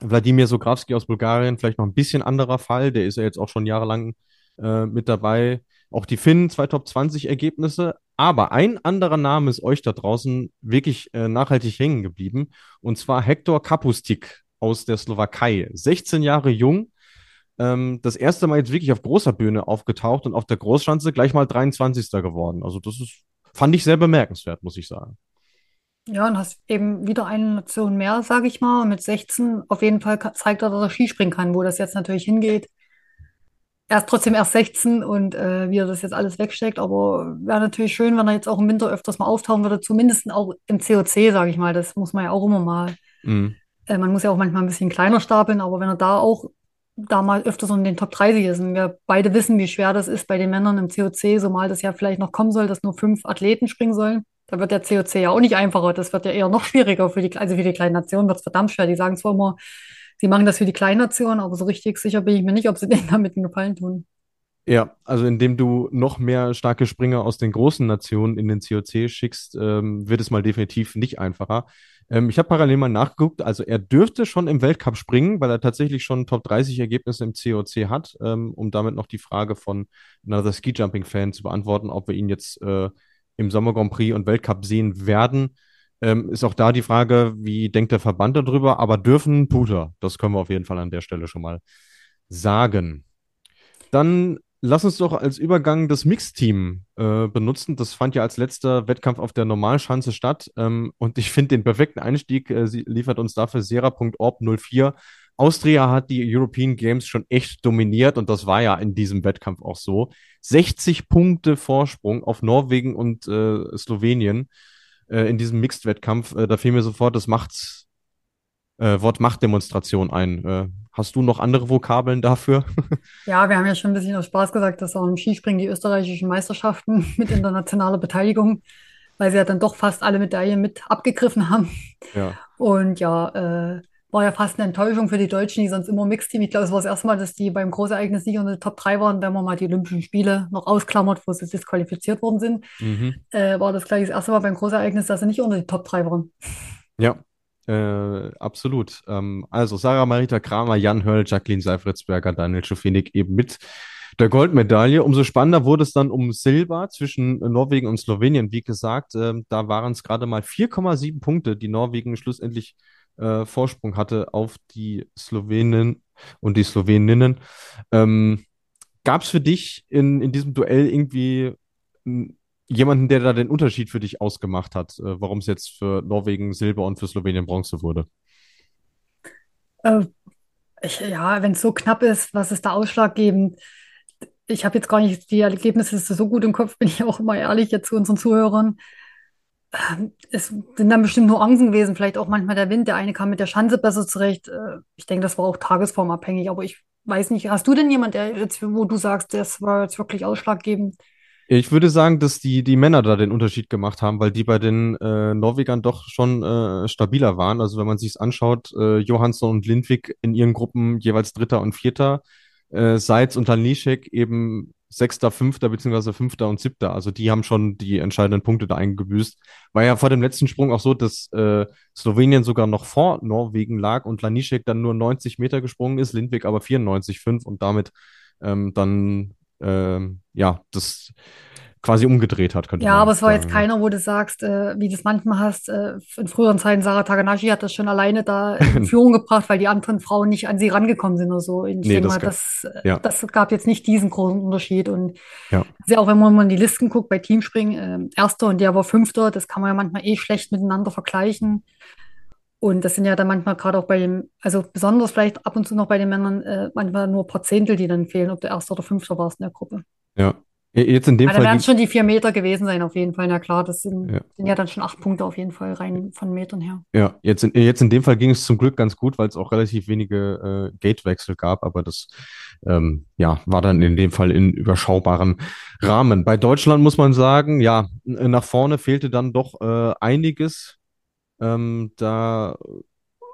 Wladimir Sograwski aus Bulgarien, vielleicht noch ein bisschen anderer Fall, der ist ja jetzt auch schon jahrelang äh, mit dabei. Auch die Finnen, zwei Top 20 Ergebnisse, Aber ein anderer Name ist euch da draußen wirklich äh, nachhaltig hängen geblieben. Und zwar Hector Kapustik aus der Slowakei. 16 Jahre jung. Ähm, das erste Mal jetzt wirklich auf großer Bühne aufgetaucht und auf der Großschanze gleich mal 23. geworden. Also das ist, fand ich sehr bemerkenswert, muss ich sagen. Ja, und hast eben wieder eine Nation mehr, sage ich mal. Und mit 16 auf jeden Fall zeigt er, dass er Skispringen kann, wo das jetzt natürlich hingeht. Er ist trotzdem erst 16 und äh, wie er das jetzt alles wegsteckt. Aber wäre natürlich schön, wenn er jetzt auch im Winter öfters mal auftauchen würde, zumindest auch im COC, sage ich mal. Das muss man ja auch immer mal. Mhm. Äh, man muss ja auch manchmal ein bisschen kleiner stapeln, aber wenn er da auch da mal öfters in den Top 30 ist und wir beide wissen, wie schwer das ist bei den Männern im COC, so mal das ja vielleicht noch kommen soll, dass nur fünf Athleten springen sollen da wird der COC ja auch nicht einfacher. Das wird ja eher noch schwieriger für die, also für die kleinen Nationen wird es verdammt schwer. Die sagen zwar immer, sie machen das für die kleinen Nationen, aber so richtig sicher bin ich mir nicht, ob sie <laughs> denen damit einen Gefallen tun. Ja, also indem du noch mehr starke Springer aus den großen Nationen in den COC schickst, ähm, wird es mal definitiv nicht einfacher. Ähm, ich habe parallel mal nachgeguckt, also er dürfte schon im Weltcup springen, weil er tatsächlich schon Top 30 Ergebnisse im COC hat, ähm, um damit noch die Frage von Another Ski Jumping Fan zu beantworten, ob wir ihn jetzt äh, im Sommer Grand Prix und Weltcup sehen werden. Ähm, ist auch da die Frage, wie denkt der Verband darüber? Aber dürfen Puter, das können wir auf jeden Fall an der Stelle schon mal sagen. Dann lass uns doch als Übergang das Mixteam äh, benutzen. Das fand ja als letzter Wettkampf auf der Normalschanze statt. Ähm, und ich finde den perfekten Einstieg äh, liefert uns dafür Sera.orb 04 Austria hat die European Games schon echt dominiert und das war ja in diesem Wettkampf auch so. 60 Punkte Vorsprung auf Norwegen und äh, Slowenien äh, in diesem Mixed-Wettkampf. Äh, da fiel mir sofort das Macht, äh, Wort Machtdemonstration ein. Äh, hast du noch andere Vokabeln dafür? <laughs> ja, wir haben ja schon ein bisschen aus Spaß gesagt, dass auch im Skispringen die österreichischen Meisterschaften <laughs> mit internationaler Beteiligung, weil sie ja dann doch fast alle Medaillen mit abgegriffen haben. Ja. Und ja, äh, war ja fast eine Enttäuschung für die Deutschen, die sonst immer Mixteam. Ich glaube, es war das erste Mal, dass die beim Großereignis nicht unter den Top 3 waren, wenn man mal die Olympischen Spiele noch ausklammert, wo sie disqualifiziert worden sind. Mhm. Äh, war das gleich das erste Mal beim Großereignis, dass sie nicht unter die Top 3 waren. Ja, äh, absolut. Ähm, also Sarah Marita Kramer, Jan Hörl, Jacqueline Seifritzberger, Daniel Schofenig eben mit der Goldmedaille. Umso spannender wurde es dann um Silber zwischen Norwegen und Slowenien. Wie gesagt, äh, da waren es gerade mal 4,7 Punkte, die Norwegen schlussendlich äh, Vorsprung hatte auf die Slowenen und die Sloweninnen. Ähm, Gab es für dich in, in diesem Duell irgendwie jemanden, der da den Unterschied für dich ausgemacht hat, äh, warum es jetzt für Norwegen Silber und für Slowenien Bronze wurde? Äh, ich, ja, wenn es so knapp ist, was ist da ausschlaggebend? Ich habe jetzt gar nicht die Ergebnisse so gut im Kopf, bin ich auch immer ehrlich jetzt zu unseren Zuhörern. Ähm, es sind dann bestimmt Nuancen gewesen, vielleicht auch manchmal der Wind. Der eine kam mit der Schanze besser zurecht. Äh, ich denke, das war auch tagesformabhängig, aber ich weiß nicht. Hast du denn jemand, der jetzt, wo du sagst, das war jetzt wirklich ausschlaggebend? Ich würde sagen, dass die, die Männer da den Unterschied gemacht haben, weil die bei den äh, Norwegern doch schon äh, stabiler waren. Also wenn man sich anschaut, äh, Johansson und Lindwig in ihren Gruppen jeweils Dritter und Vierter, äh, Seitz und Lanischek eben Sechster, Fünfter, beziehungsweise Fünfter und Siebter. Also die haben schon die entscheidenden Punkte da eingebüßt. War ja vor dem letzten Sprung auch so, dass äh, Slowenien sogar noch vor Norwegen lag und Lanišek dann nur 90 Meter gesprungen ist, Lindwig aber 94,5 und damit ähm, dann ähm, ja das quasi umgedreht hat, könnte ja, man aber es war jetzt keiner, wo du sagst, äh, wie du es manchmal hast, äh, in früheren Zeiten, Sarah Takanashi hat das schon alleine da in <laughs> Führung gebracht, weil die anderen Frauen nicht an sie rangekommen sind oder so. Ich nee, denke das mal, das, äh, ja. das gab jetzt nicht diesen großen Unterschied. Und ja. auch wenn man mal in die Listen guckt, bei Teamspringen, äh, Erster und der war Fünfter, das kann man ja manchmal eh schlecht miteinander vergleichen. Und das sind ja dann manchmal gerade auch bei dem, also besonders vielleicht ab und zu noch bei den Männern, äh, manchmal nur ein paar Zehntel, die dann fehlen, ob du Erster oder Fünfter warst in der Gruppe. Ja, Jetzt in dem Aber Fall. Da werden schon die vier Meter gewesen sein, auf jeden Fall. Na klar, das sind ja. sind ja, dann schon acht Punkte auf jeden Fall rein von Metern her. Ja, jetzt in, jetzt in dem Fall ging es zum Glück ganz gut, weil es auch relativ wenige äh, Gatewechsel gab, aber das ähm, ja, war dann in dem Fall in überschaubaren Rahmen. Bei Deutschland muss man sagen, ja, nach vorne fehlte dann doch äh, einiges. Ähm, da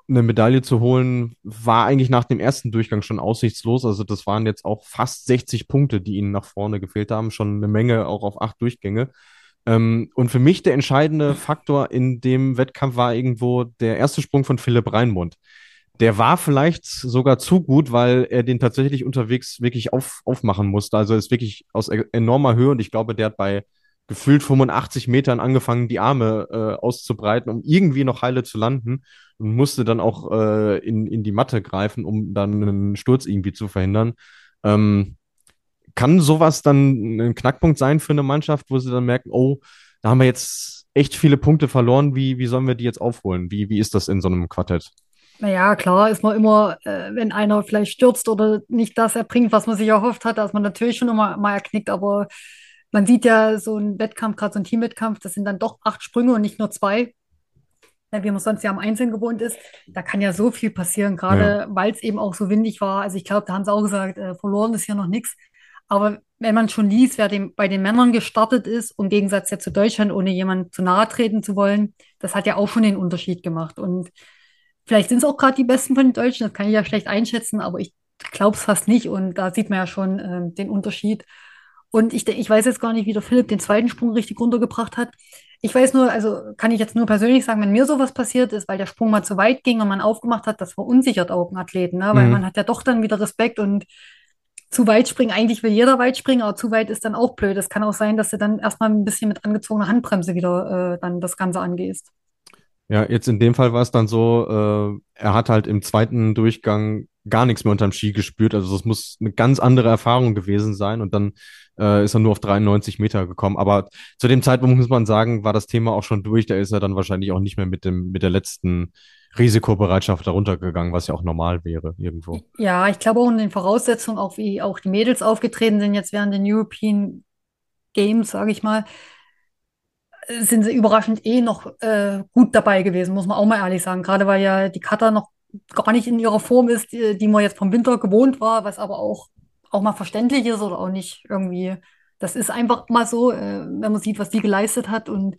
eine Medaille zu holen, war eigentlich nach dem ersten Durchgang schon aussichtslos. Also das waren jetzt auch fast 60 Punkte, die ihnen nach vorne gefehlt haben. Schon eine Menge auch auf acht Durchgänge. Ähm, und für mich der entscheidende Faktor in dem Wettkampf war irgendwo der erste Sprung von Philipp Reinmund. Der war vielleicht sogar zu gut, weil er den tatsächlich unterwegs wirklich auf, aufmachen musste. Also ist wirklich aus e-, enormer Höhe und ich glaube, der hat bei gefühlt 85 Metern angefangen, die Arme äh, auszubreiten, um irgendwie noch heile zu landen und musste dann auch äh, in, in die Matte greifen, um dann einen Sturz irgendwie zu verhindern. Ähm, kann sowas dann ein Knackpunkt sein für eine Mannschaft, wo sie dann merken, oh, da haben wir jetzt echt viele Punkte verloren, wie, wie sollen wir die jetzt aufholen? Wie, wie ist das in so einem Quartett? Naja, klar ist man immer, äh, wenn einer vielleicht stürzt oder nicht das erbringt, was man sich erhofft hat, dass man natürlich schon immer mal erknickt, aber man sieht ja so ein Wettkampf, gerade so ein Teamwettkampf, das sind dann doch acht Sprünge und nicht nur zwei, äh, wie man sonst ja am Einzelnen gewohnt ist. Da kann ja so viel passieren, gerade Ja. weil es eben auch so windig war. Also ich glaube, da haben sie auch gesagt, äh, verloren ist hier noch nichts. Aber wenn man schon liest, wer dem, bei den Männern gestartet ist, im Gegensatz ja zu Deutschland, ohne jemand zu nahe treten zu wollen, das hat ja auch schon den Unterschied gemacht. Und vielleicht sind es auch gerade die Besten von den Deutschen, das kann ich ja schlecht einschätzen, aber ich glaube es fast nicht. Und da sieht man ja schon ähm, den Unterschied. Und ich, ich weiß jetzt gar nicht, wie der Philipp den zweiten Sprung richtig runtergebracht hat. Ich weiß nur, also kann ich jetzt nur persönlich sagen, wenn mir sowas passiert ist, weil der Sprung mal zu weit ging und man aufgemacht hat, das verunsichert auch einen Athleten, ne? Weil man Mhm. hat ja doch dann wieder Respekt und zu weit springen, eigentlich will jeder weit springen, aber zu weit ist dann auch blöd. Es kann auch sein, dass du dann erstmal ein bisschen mit angezogener Handbremse wieder äh, dann das Ganze angehst. Ja, jetzt in dem Fall war es dann so, äh, er hat halt im zweiten Durchgang gar nichts mehr unterm Ski gespürt. Also das muss eine ganz andere Erfahrung gewesen sein. Und dann äh, ist er nur auf 93 Meter gekommen. Aber zu dem Zeitpunkt muss man sagen, war das Thema auch schon durch. Da ist er dann wahrscheinlich auch nicht mehr mit dem, mit der letzten Risikobereitschaft darunter gegangen, was ja auch normal wäre irgendwo. Ja, ich glaube auch in den Voraussetzungen, auch wie auch die Mädels aufgetreten sind jetzt während den European Games, sage ich mal, sind sie überraschend eh noch äh, gut dabei gewesen, muss man auch mal ehrlich sagen. Gerade weil ja die Kata noch gar nicht in ihrer Form ist, die, die man jetzt vom Winter gewohnt war, was aber auch, auch mal verständlich ist oder auch nicht irgendwie. Das ist einfach mal so, äh, wenn man sieht, was die geleistet hat. Und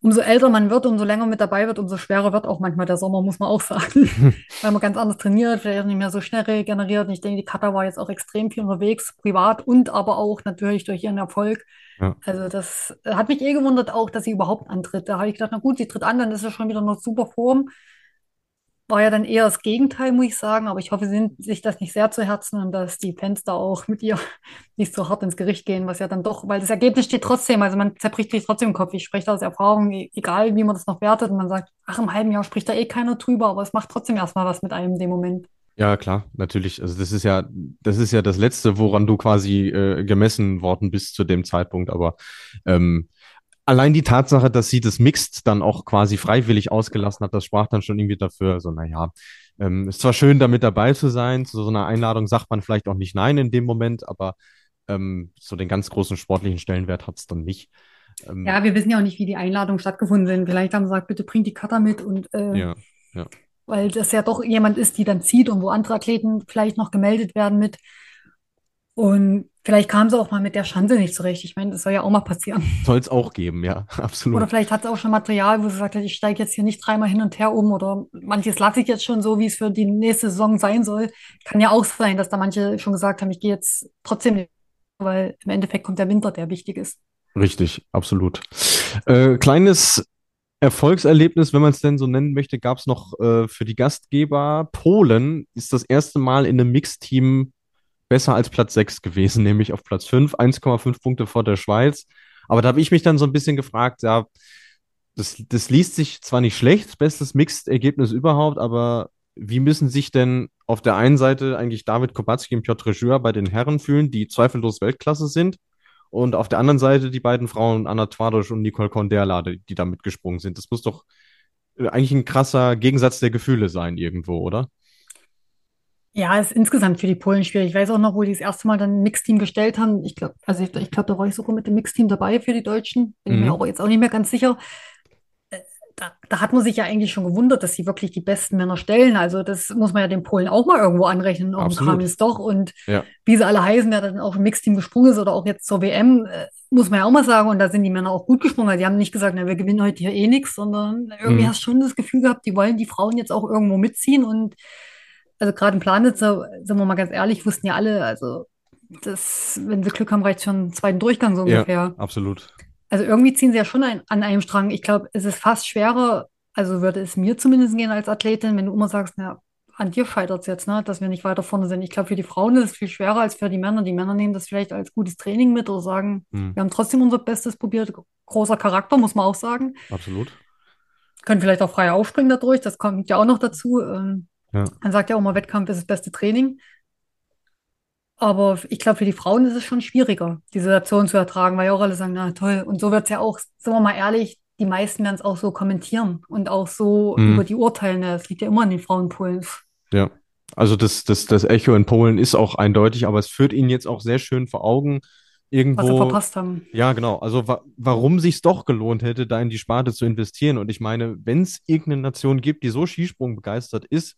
umso älter man wird, umso länger mit dabei wird, umso schwerer wird auch manchmal der Sommer, muss man auch sagen. <laughs> Weil man ganz anders trainiert, vielleicht nicht mehr so schnell regeneriert. Und ich denke, die Kata war jetzt auch extrem viel unterwegs, privat und aber auch natürlich durch ihren Erfolg. Ja. Also das hat mich eh gewundert auch, dass sie überhaupt antritt. Da habe ich gedacht, na gut, sie tritt an, dann ist sie schon wieder eine super Form. War ja dann eher das Gegenteil, muss ich sagen. Aber ich hoffe, sie nimmt sich das nicht sehr zu Herzen und dass die Fans da auch mit ihr <laughs> nicht so hart ins Gericht gehen, was ja dann doch, weil das Ergebnis steht trotzdem, also man zerbricht sich trotzdem den Kopf. Ich spreche da aus Erfahrung, e- egal wie man das noch wertet und man sagt, ach, im halben Jahr spricht da eh keiner drüber, aber es macht trotzdem erstmal was mit einem in dem Moment. Ja, klar, natürlich. Also das ist ja, das ist ja das Letzte, woran du quasi äh, gemessen worden bist zu dem Zeitpunkt. Aber ähm, allein die Tatsache, dass sie das Mixed dann auch quasi freiwillig ausgelassen hat, das sprach dann schon irgendwie dafür. So, naja, ähm, ist zwar schön, damit dabei zu sein, zu so einer Einladung sagt man vielleicht auch nicht nein in dem Moment, aber ähm, so den ganz großen sportlichen Stellenwert hat es dann nicht. Ähm, Ja, wir wissen ja auch nicht, wie die Einladungen stattgefunden sind. Vielleicht haben sie gesagt, bitte bringt die Cutter mit und äh, ja, ja. weil das ja doch jemand ist, die dann zieht und wo andere Athleten vielleicht noch gemeldet werden mit. Und vielleicht kam sie auch mal mit der Schanze nicht zurecht. Ich meine, das soll ja auch mal passieren. Soll es auch geben, ja, <laughs> Oder absolut. vielleicht hat sie auch schon Material, wo sie sagt, ich steige jetzt hier nicht dreimal hin und her um oder manches lasse ich jetzt schon so, wie es für die nächste Saison sein soll. Kann ja auch sein, dass da manche schon gesagt haben, ich gehe jetzt trotzdem nicht, weil im Endeffekt kommt der Winter, der wichtig ist. Richtig, absolut. Äh, kleines Erfolgserlebnis, wenn man es denn so nennen möchte, gab es noch äh, für die Gastgeber. Polen ist das erste Mal in einem Mixteam besser als Platz 6 gewesen, <laughs> nämlich auf Platz 5, 1,5 Punkte vor der Schweiz. Aber da habe ich mich dann so ein bisschen gefragt, ja, das, das liest sich zwar nicht schlecht, bestes Mixed-Ergebnis überhaupt, aber wie müssen sich denn auf der einen Seite eigentlich David Kubacki und Piotr Jura bei den Herren fühlen, die zweifellos Weltklasse sind, und auf der anderen Seite die beiden Frauen, Anna Twadosch und Nicole Konderla, die da mitgesprungen sind. Das muss doch äh, eigentlich ein krasser Gegensatz der Gefühle sein irgendwo, oder? Ja, ist insgesamt für die Polen schwierig. Ich weiß auch noch, wo die das erste Mal dann ein Mixteam gestellt haben. Ich glaube, also ich, ich glaube, da war ich sogar mit dem Mixteam dabei für die Deutschen. Bin ich mir Mhm. aber jetzt auch nicht mehr ganz sicher. Äh, Da, da hat man sich ja eigentlich schon gewundert, dass sie wirklich die besten Männer stellen. Also das muss man ja den Polen auch mal irgendwo anrechnen, Absolut. Kram ist doch. Und Ja. wie sie alle heißen, wer dann auch im Mixteam gesprungen ist oder auch jetzt zur WM, äh, muss man ja auch mal sagen. Und da sind die Männer auch gut gesprungen. Also die haben nicht gesagt, na, wir gewinnen heute hier eh nichts, sondern irgendwie Mhm. hast du schon das Gefühl gehabt, die wollen die Frauen jetzt auch irgendwo mitziehen. Und also gerade in Planitz, so, sind wir mal ganz ehrlich, wussten ja alle, also das, wenn sie Glück haben, reicht schon einen zweiten Durchgang so Ja, ungefähr. absolut. Also irgendwie ziehen sie ja schon ein, an einem Strang. Ich glaube, es ist fast schwerer, also würde es mir zumindest gehen als Athletin, wenn du immer sagst, na, an dir scheitert es jetzt, ne? dass wir nicht weiter vorne sind. Ich glaube, für die Frauen ist es viel schwerer als für die Männer. Die Männer nehmen das vielleicht als gutes Training mit oder sagen, Hm, wir haben trotzdem unser Bestes probiert. Großer Charakter, muss man auch sagen. absolut. Können vielleicht auch frei aufspringen dadurch, das kommt ja auch noch dazu. Ähm, Ja. man sagt ja auch immer, Wettkampf ist das beste Training. Aber ich glaube, für die Frauen ist es schon schwieriger, die Situation zu ertragen, weil ja auch alle sagen, na toll. Und so wird es ja auch, sind wir mal ehrlich, die meisten werden es auch so kommentieren und auch so Mhm. über die urteilen. Das liegt ja immer an den Frauenpolen. Ja. Also das, das, das Echo in Polen ist auch eindeutig, aber es führt ihnen jetzt auch sehr schön vor Augen, was sie irgendwo. verpasst haben. Ja, genau. Also wa warum sich's doch gelohnt hätte, da in die Sparte zu investieren. Und ich meine, wenn es irgendeine Nation gibt, die so Skisprung begeistert ist,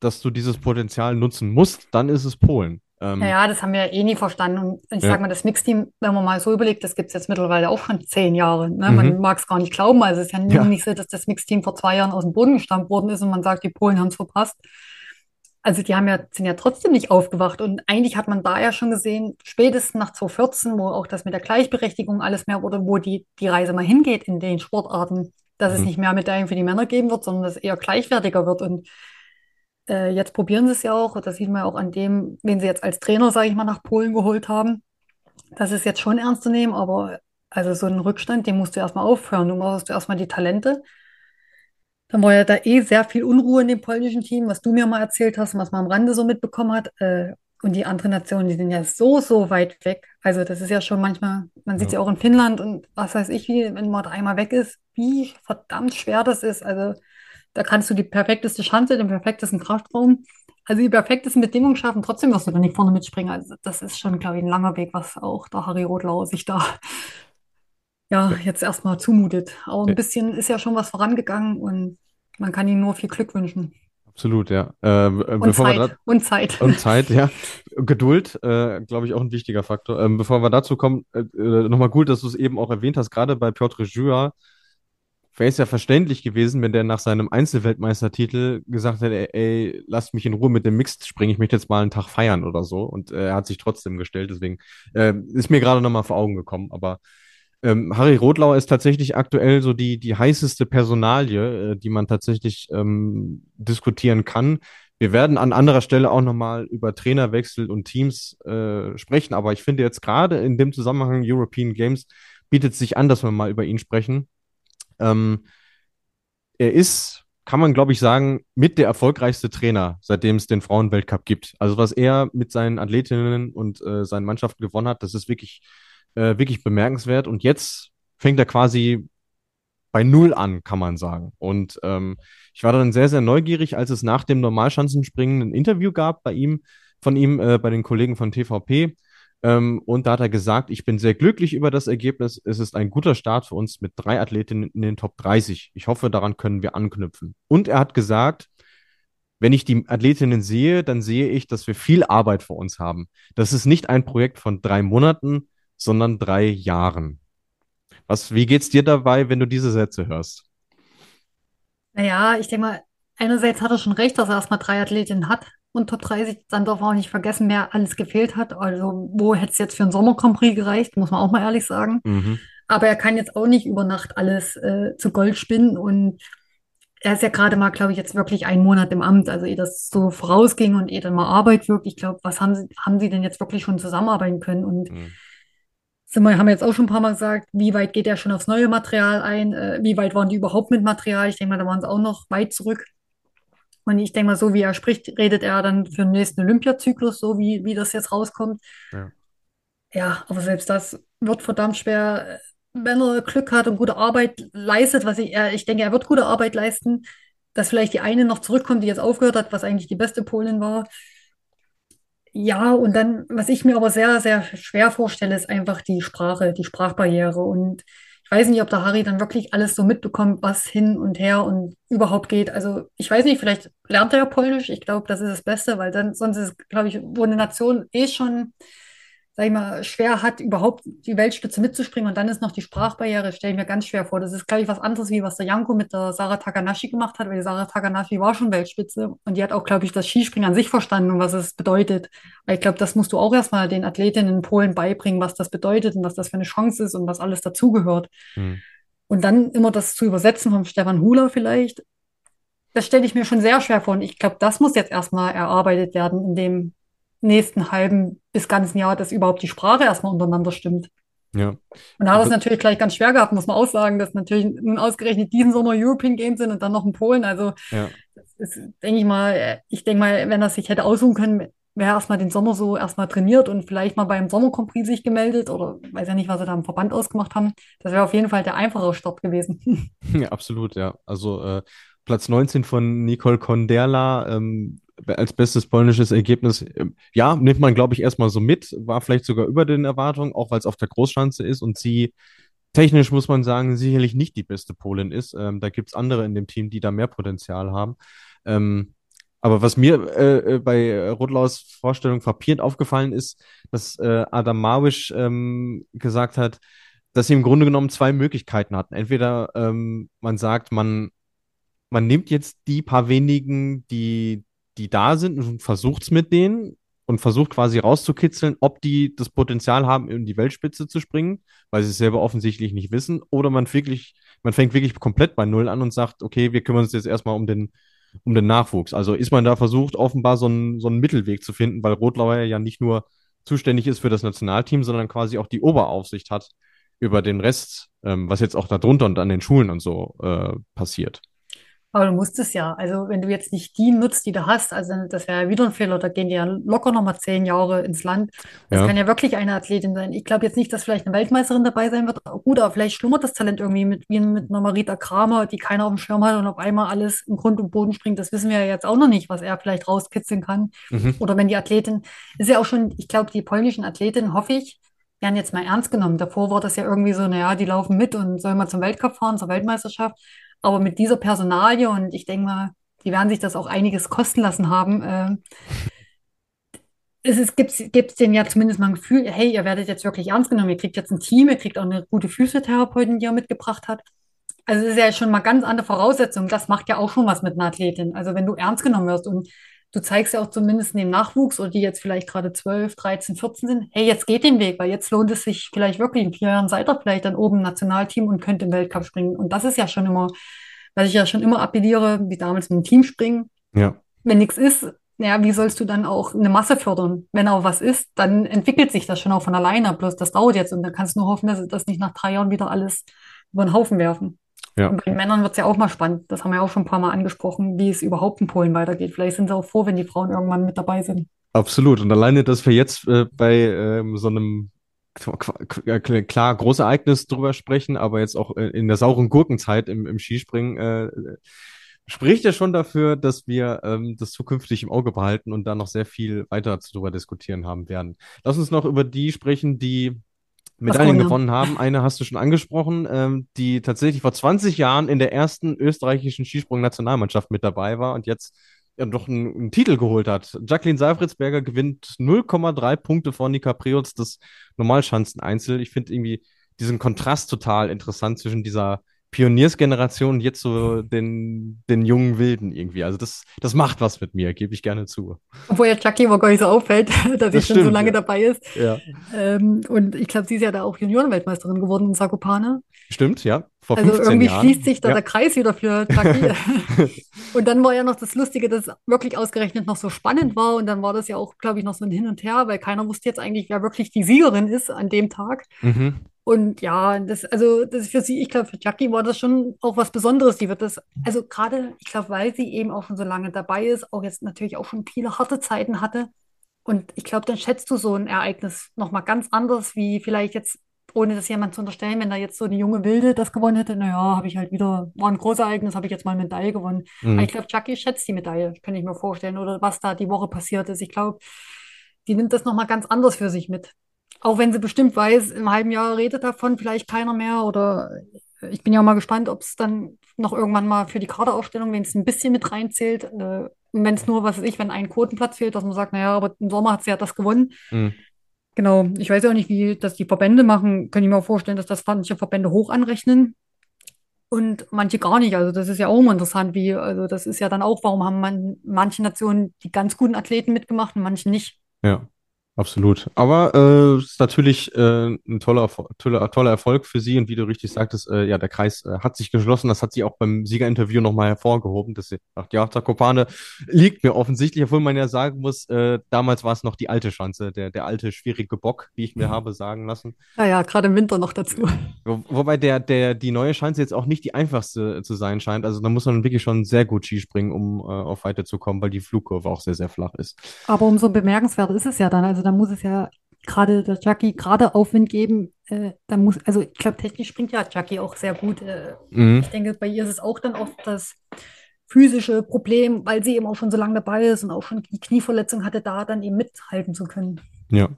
dass du dieses Potenzial nutzen musst, dann ist es Polen. Ähm, Naja, das haben wir ja eh nie verstanden. Und ich Ja. sag mal, das Mixteam, wenn man mal so überlegt, das gibt es jetzt mittlerweile auch schon zehn Jahre. Ne? Man Mhm. mag es gar nicht glauben. Also es ist ja Ja. nicht so, dass das Mixteam vor zwei Jahren aus dem Boden gestampft worden ist und man sagt, die Polen haben es verpasst. Also die haben ja, sind ja trotzdem nicht aufgewacht. Und eigentlich hat man da ja schon gesehen, spätestens nach 2014, wo auch das mit der Gleichberechtigung alles mehr wurde, wo die, die Reise mal hingeht in den Sportarten, dass es Mhm. nicht mehr Medaillen für die Männer geben wird, sondern dass es eher gleichwertiger wird. Und äh, jetzt probieren sie es ja auch. Das sieht man ja auch an dem, wen sie jetzt als Trainer, sage ich mal, nach Polen geholt haben. Das ist jetzt schon ernst zu nehmen, aber also so einen Rückstand, den musst du erstmal aufhören. Du brauchst erstmal die Talente. Dann war ja da eh sehr viel Unruhe in dem polnischen Team, was du mir mal erzählt hast und was man am Rande so mitbekommen hat. Äh, und die anderen Nationen, die sind ja so, so weit weg. Also das ist ja schon manchmal, man sieht es Ja. ja auch in Finnland und was weiß ich, wie, wenn man da einmal weg ist, wie verdammt schwer das ist. Also da kannst du die perfekteste Schanze, den perfektesten Kraftraum, also die perfektesten Bedingungen schaffen, trotzdem wirst du da nicht vorne mitspringen. Also das ist schon, glaube ich, ein langer Weg, was auch der Harry Rotlauer sich da <laughs> ja jetzt erstmal zumutet. Aber ein bisschen ist ja schon was vorangegangen und man kann ihm nur viel Glück wünschen. absolut, ja. Ähm, äh, Und Zeit. da Und Zeit. <laughs> Und Zeit, ja. <laughs> Geduld, äh, glaube ich, auch ein wichtiger Faktor. Ähm, bevor wir dazu kommen, äh, äh, nochmal gut, dass du es eben auch erwähnt hast, gerade bei Piotr Jura wäre es ja verständlich gewesen, wenn der nach seinem Einzelweltmeistertitel gesagt hätte, ey, ey, lasst mich in Ruhe mit dem Mixed springen, ich möchte jetzt mal einen Tag feiern oder so. Und äh, er hat sich trotzdem gestellt, deswegen äh, ist mir gerade nochmal vor Augen gekommen. Aber ähm, Harry Rotlauer ist tatsächlich aktuell so die, die heißeste Personalie, äh, die man tatsächlich ähm, diskutieren kann. Wir werden an anderer Stelle auch nochmal über Trainerwechsel und Teams äh, sprechen, aber ich finde jetzt gerade in dem Zusammenhang European Games bietet es sich an, dass wir mal über ihn sprechen. Ähm, er ist, kann man glaube ich sagen, mit der erfolgreichste Trainer, seitdem es den Frauenweltcup gibt. Also was er mit seinen Athletinnen und äh, seinen Mannschaften gewonnen hat, das ist wirklich, äh, wirklich bemerkenswert. Und jetzt fängt er quasi bei Null an, kann man sagen. Und ähm, ich war dann sehr, sehr neugierig, als es nach dem Normalschanzenspringen ein Interview gab bei ihm, von ihm, äh, bei den Kollegen von TVP. Ähm, und da hat er gesagt, ich bin sehr glücklich über das Ergebnis. Es ist ein guter Start für uns mit drei Athletinnen in den Top 30. Ich hoffe, daran können wir anknüpfen. Und er hat gesagt, wenn ich die Athletinnen sehe, dann sehe ich, dass wir viel Arbeit vor uns haben. Das ist nicht ein Projekt von drei Monaten, sondern drei Jahren. Was, wie geht's dir dabei, wenn du diese Sätze hörst? Naja, ich denke mal, einerseits hat er schon recht, dass er erstmal drei Athletinnen hat und Top 30. Dann darf man auch nicht vergessen, wer alles gefehlt hat. Also, wo hätte es jetzt für einen Sommer Grand Prix gereicht, muss man auch mal ehrlich sagen. Mhm. Aber er kann jetzt auch nicht über Nacht alles äh, zu Gold spinnen und er ist ja gerade mal, glaube ich, jetzt wirklich einen Monat im Amt. Also, ehe das so vorausging und ehe dann mal Arbeit wirkt, ich glaube, was haben sie, haben sie denn jetzt wirklich schon zusammenarbeiten können? Und Mhm. sind wir, haben jetzt auch schon ein paar Mal gesagt, wie weit geht er schon aufs neue Material ein? Äh, wie weit waren die überhaupt mit Material? Ich denke mal, da waren sie auch noch weit zurück. Und ich denke mal, so wie er spricht, redet er dann für den nächsten Olympiazyklus, so wie, wie das jetzt rauskommt. Ja. Ja, aber selbst das wird verdammt schwer, wenn er Glück hat und gute Arbeit leistet, was ich, er, ich denke, er wird gute Arbeit leisten, dass vielleicht die eine noch zurückkommt, die jetzt aufgehört hat, was eigentlich die beste Polin war. Ja, und dann, was ich mir aber sehr, sehr schwer vorstelle, ist einfach die Sprache, die Sprachbarriere. Und ich weiß nicht, ob der Harry dann wirklich alles so mitbekommt, was hin und her und überhaupt geht. Also ich weiß nicht, vielleicht lernt er ja Polnisch. Ich glaube, das ist das Beste, weil dann sonst ist, glaube ich, wo eine Nation eh schon, sag ich mal, schwer hat, überhaupt die Weltspitze mitzuspringen und dann ist noch die Sprachbarriere, stelle ich mir ganz schwer vor. Das ist, glaube ich, was anderes, wie was der Janko mit der Sarah Takanashi gemacht hat, weil die Sarah Takanashi war schon Weltspitze und die hat auch, glaube ich, das Skispringen an sich verstanden und was es bedeutet. Weil ich glaube, das musst du auch erstmal den Athletinnen in Polen beibringen, was das bedeutet und was das für eine Chance ist und was alles dazugehört. Mhm. Und dann immer das zu übersetzen vom Stefan Hula vielleicht. das stelle ich mir schon sehr schwer vor. Und ich glaube, das muss jetzt erstmal erarbeitet werden in dem nächsten halben bis ganzen Jahr, dass überhaupt die Sprache erstmal untereinander stimmt. Ja. Und da hat es natürlich gleich ganz schwer gehabt, muss man auch sagen, dass natürlich nun ausgerechnet diesen Sommer European Games sind und dann noch in Polen. Also, ja. ist, denke ich mal, ich denke mal, wenn er sich hätte aussuchen können, wäre erstmal den Sommer so erstmal trainiert und vielleicht mal beim Sommercompris sich gemeldet oder weiß ja nicht, was sie da im Verband ausgemacht haben. Das wäre auf jeden Fall der einfachere Start gewesen. <laughs> Ja, absolut, ja. Also äh, Platz 19 von Nicole Konderla ähm, als bestes polnisches Ergebnis. Äh, ja, nimmt man, glaube ich, erstmal so mit. War vielleicht sogar über den Erwartungen, auch weil es auf der Großschanze ist und sie technisch, muss man sagen, sicherlich nicht die beste Polin ist. Ähm, da gibt es andere in dem Team, die da mehr Potenzial haben. Ähm, aber was mir äh, äh bei Rudlaus Vorstellung frappierend aufgefallen ist, dass äh, Adam Mawisch ähm, gesagt hat, dass sie im Grunde genommen zwei Möglichkeiten hatten. Entweder ähm, man sagt, man, man nimmt jetzt die paar wenigen, die, die da sind und versucht es mit denen und versucht quasi rauszukitzeln, ob die das Potenzial haben, in die Weltspitze zu springen, weil sie es selber offensichtlich nicht wissen, oder man wirklich, man fängt wirklich komplett bei Null an und sagt, okay, wir kümmern uns jetzt erstmal um den um den Nachwuchs. Also ist man da versucht, offenbar so einen, so einen Mittelweg zu finden, weil Rotlauer ja nicht nur zuständig ist für das Nationalteam, sondern quasi auch die Oberaufsicht hat über den Rest, ähm, was jetzt auch da drunter und an den Schulen und so äh, passiert. Aber du musst es ja. Also wenn du jetzt nicht die nutzt, die du hast, also das wäre ja wieder ein Fehler, da gehen die ja locker nochmal zehn Jahre ins Land. Das Ja. kann ja wirklich eine Athletin sein. Ich glaube jetzt nicht, dass vielleicht eine Weltmeisterin dabei sein wird. Gut, aber vielleicht schlummert das Talent irgendwie mit, wie mit einer Marita Kramer, die keiner auf dem Schirm hat und auf einmal alles im Grund und Boden springt. Das wissen wir ja jetzt auch noch nicht, was er vielleicht rauskitzeln kann. Mhm. Oder wenn die Athletin, ist ja auch schon, ich glaube, die polnischen Athletinnen, hoffe ich, werden jetzt mal ernst genommen. Davor war das ja irgendwie so, naja, die laufen mit und sollen mal zum Weltcup fahren, zur Weltmeisterschaft. Aber mit dieser Personalie und ich denke mal, die werden sich das auch einiges kosten lassen haben. Äh, es ist, gibt's, denen ja zumindest mal ein Gefühl, hey, ihr werdet jetzt wirklich ernst genommen, ihr kriegt jetzt ein Team, ihr kriegt auch eine gute Physiotherapeutin, die er mitgebracht hat. Also es ist ja schon mal ganz andere Voraussetzungen. Das macht ja auch schon was mit einer Athletin. Also wenn du ernst genommen wirst und du zeigst ja auch zumindest dem Nachwuchs oder die jetzt vielleicht gerade 12, 13, 14 sind, hey, jetzt geht den Weg, weil jetzt lohnt es sich vielleicht wirklich in vier Jahren seid ihr vielleicht dann oben im Nationalteam und könnt im Weltcup springen. Und das ist ja schon immer, was ich ja schon immer appelliere, wie damals mit dem Teamspringen. Ja. Wenn nichts ist, ja, wie sollst du dann auch eine Masse fördern? Wenn auch was ist, dann entwickelt sich das schon auch von alleine. Bloß das dauert jetzt und dann kannst du nur hoffen, dass das nicht nach drei Jahren wieder alles über den Haufen werfen. Ja. Und bei den Männern wird es ja auch mal spannend. Das haben wir ja auch schon ein paar Mal angesprochen, wie es überhaupt in Polen weitergeht. Vielleicht sind sie auch froh, wenn die Frauen irgendwann mit dabei sind. Absolut. Und alleine, dass wir jetzt äh, bei ähm, so einem klar Großereignis drüber sprechen, aber jetzt auch äh, in der sauren Gurkenzeit im, im Skispringen, äh, spricht ja schon dafür, dass wir ähm, das zukünftig im Auge behalten und da noch sehr viel weiter zu drüber diskutieren haben werden. Lass uns noch über die sprechen, die Medaillen gewonnen gewonnen haben. Eine hast du schon angesprochen, ähm, die tatsächlich vor 20 Jahren in der ersten österreichischen Skisprung-Nationalmannschaft mit dabei war und jetzt ja doch einen, einen Titel geholt hat. Jacqueline Seifritzberger gewinnt 0,3 Punkte vor Nika Preutz, das Normalschanzen-Einzel. Ich finde irgendwie diesen Kontrast total interessant zwischen dieser Pioniersgeneration und jetzt so den, den jungen Wilden irgendwie. Also das, das macht was mit mir, gebe ich gerne zu. Obwohl ja Jackie aber gar nicht so auffällt, <laughs> dass sie schon so lange ja. dabei ist. Ja. Ähm, und ich glaube, sie ist ja da auch Juniorenweltmeisterin geworden in Zakopane. Stimmt, ja. Vor Also 15 irgendwie Jahren. schließt sich da ja. der Kreis wieder für Jackie. <laughs> <laughs> Und dann war ja noch das Lustige, dass es wirklich ausgerechnet noch so spannend war. Und dann war das ja auch, glaube ich, noch so ein Hin und Her, weil keiner wusste jetzt eigentlich, wer wirklich die Siegerin ist an dem Tag. Mhm. Und ja, das, also, das ist für sie, ich glaube, für Jackie war das schon auch was Besonderes. Die wird das, also gerade, ich glaube, weil sie eben auch schon so lange dabei ist, auch jetzt natürlich auch schon viele harte Zeiten hatte. Und ich glaube, dann schätzt du so ein Ereignis nochmal ganz anders, wie vielleicht jetzt, ohne das jemand zu unterstellen, wenn da jetzt so die junge Wilde das gewonnen hätte, naja, habe ich halt wieder, war ein großes Ereignis, habe ich jetzt mal eine Medaille gewonnen. Mhm. Aber ich glaube, Jackie schätzt die Medaille, kann ich mir vorstellen, oder was da die Woche passiert ist. Ich glaube, die nimmt das nochmal ganz anders für sich mit. Auch wenn sie bestimmt weiß, im halben Jahr redet davon vielleicht keiner mehr. Oder ich bin ja mal gespannt, ob es dann noch irgendwann mal für die Kaderaufstellung, wenn es ein bisschen mit reinzählt, äh, wenn es nur, was weiß ich, wenn ein Quotenplatz fehlt, dass man sagt, naja, aber im Sommer hat sie ja das gewonnen. Mhm. Genau, ich weiß ja auch nicht, wie das die Verbände machen. Kann ich mir auch vorstellen, dass das manche Verbände hoch anrechnen und manche gar nicht. Also das ist ja auch immer interessant, wie, also das ist ja dann auch, warum haben man manche Nationen die ganz guten Athleten mitgemacht und manche nicht. Ja. Absolut. Aber äh, ist natürlich äh, ein toller, toller, toller Erfolg für sie. Und wie du richtig sagtest, äh, ja, der Kreis äh, hat sich geschlossen. Das hat sie auch beim Siegerinterview nochmal hervorgehoben, dass sie sagt, ja, Zakopane liegt mir offensichtlich, obwohl man ja sagen muss, äh, damals war es noch die alte Schanze, der, der alte schwierige Bock, wie ich mir habe sagen lassen. Naja, gerade im Winter noch dazu. Wo, wobei der, der, die neue Schanze jetzt auch nicht die einfachste zu sein scheint. Also da muss man wirklich schon sehr gut Skispringen, um äh, auf Weite zu kommen, weil die Flugkurve auch sehr, sehr flach ist. Aber umso bemerkenswert ist es ja dann. Also da muss es ja gerade der Jackie gerade Aufwind geben. Äh, da muss, also ich glaube, technisch springt ja Jackie auch sehr gut. Äh, mhm. Ich denke, bei ihr ist es auch dann oft das physische Problem, weil sie eben auch schon so lange dabei ist und auch schon die Knieverletzung hatte, da dann eben mithalten zu können. Ja.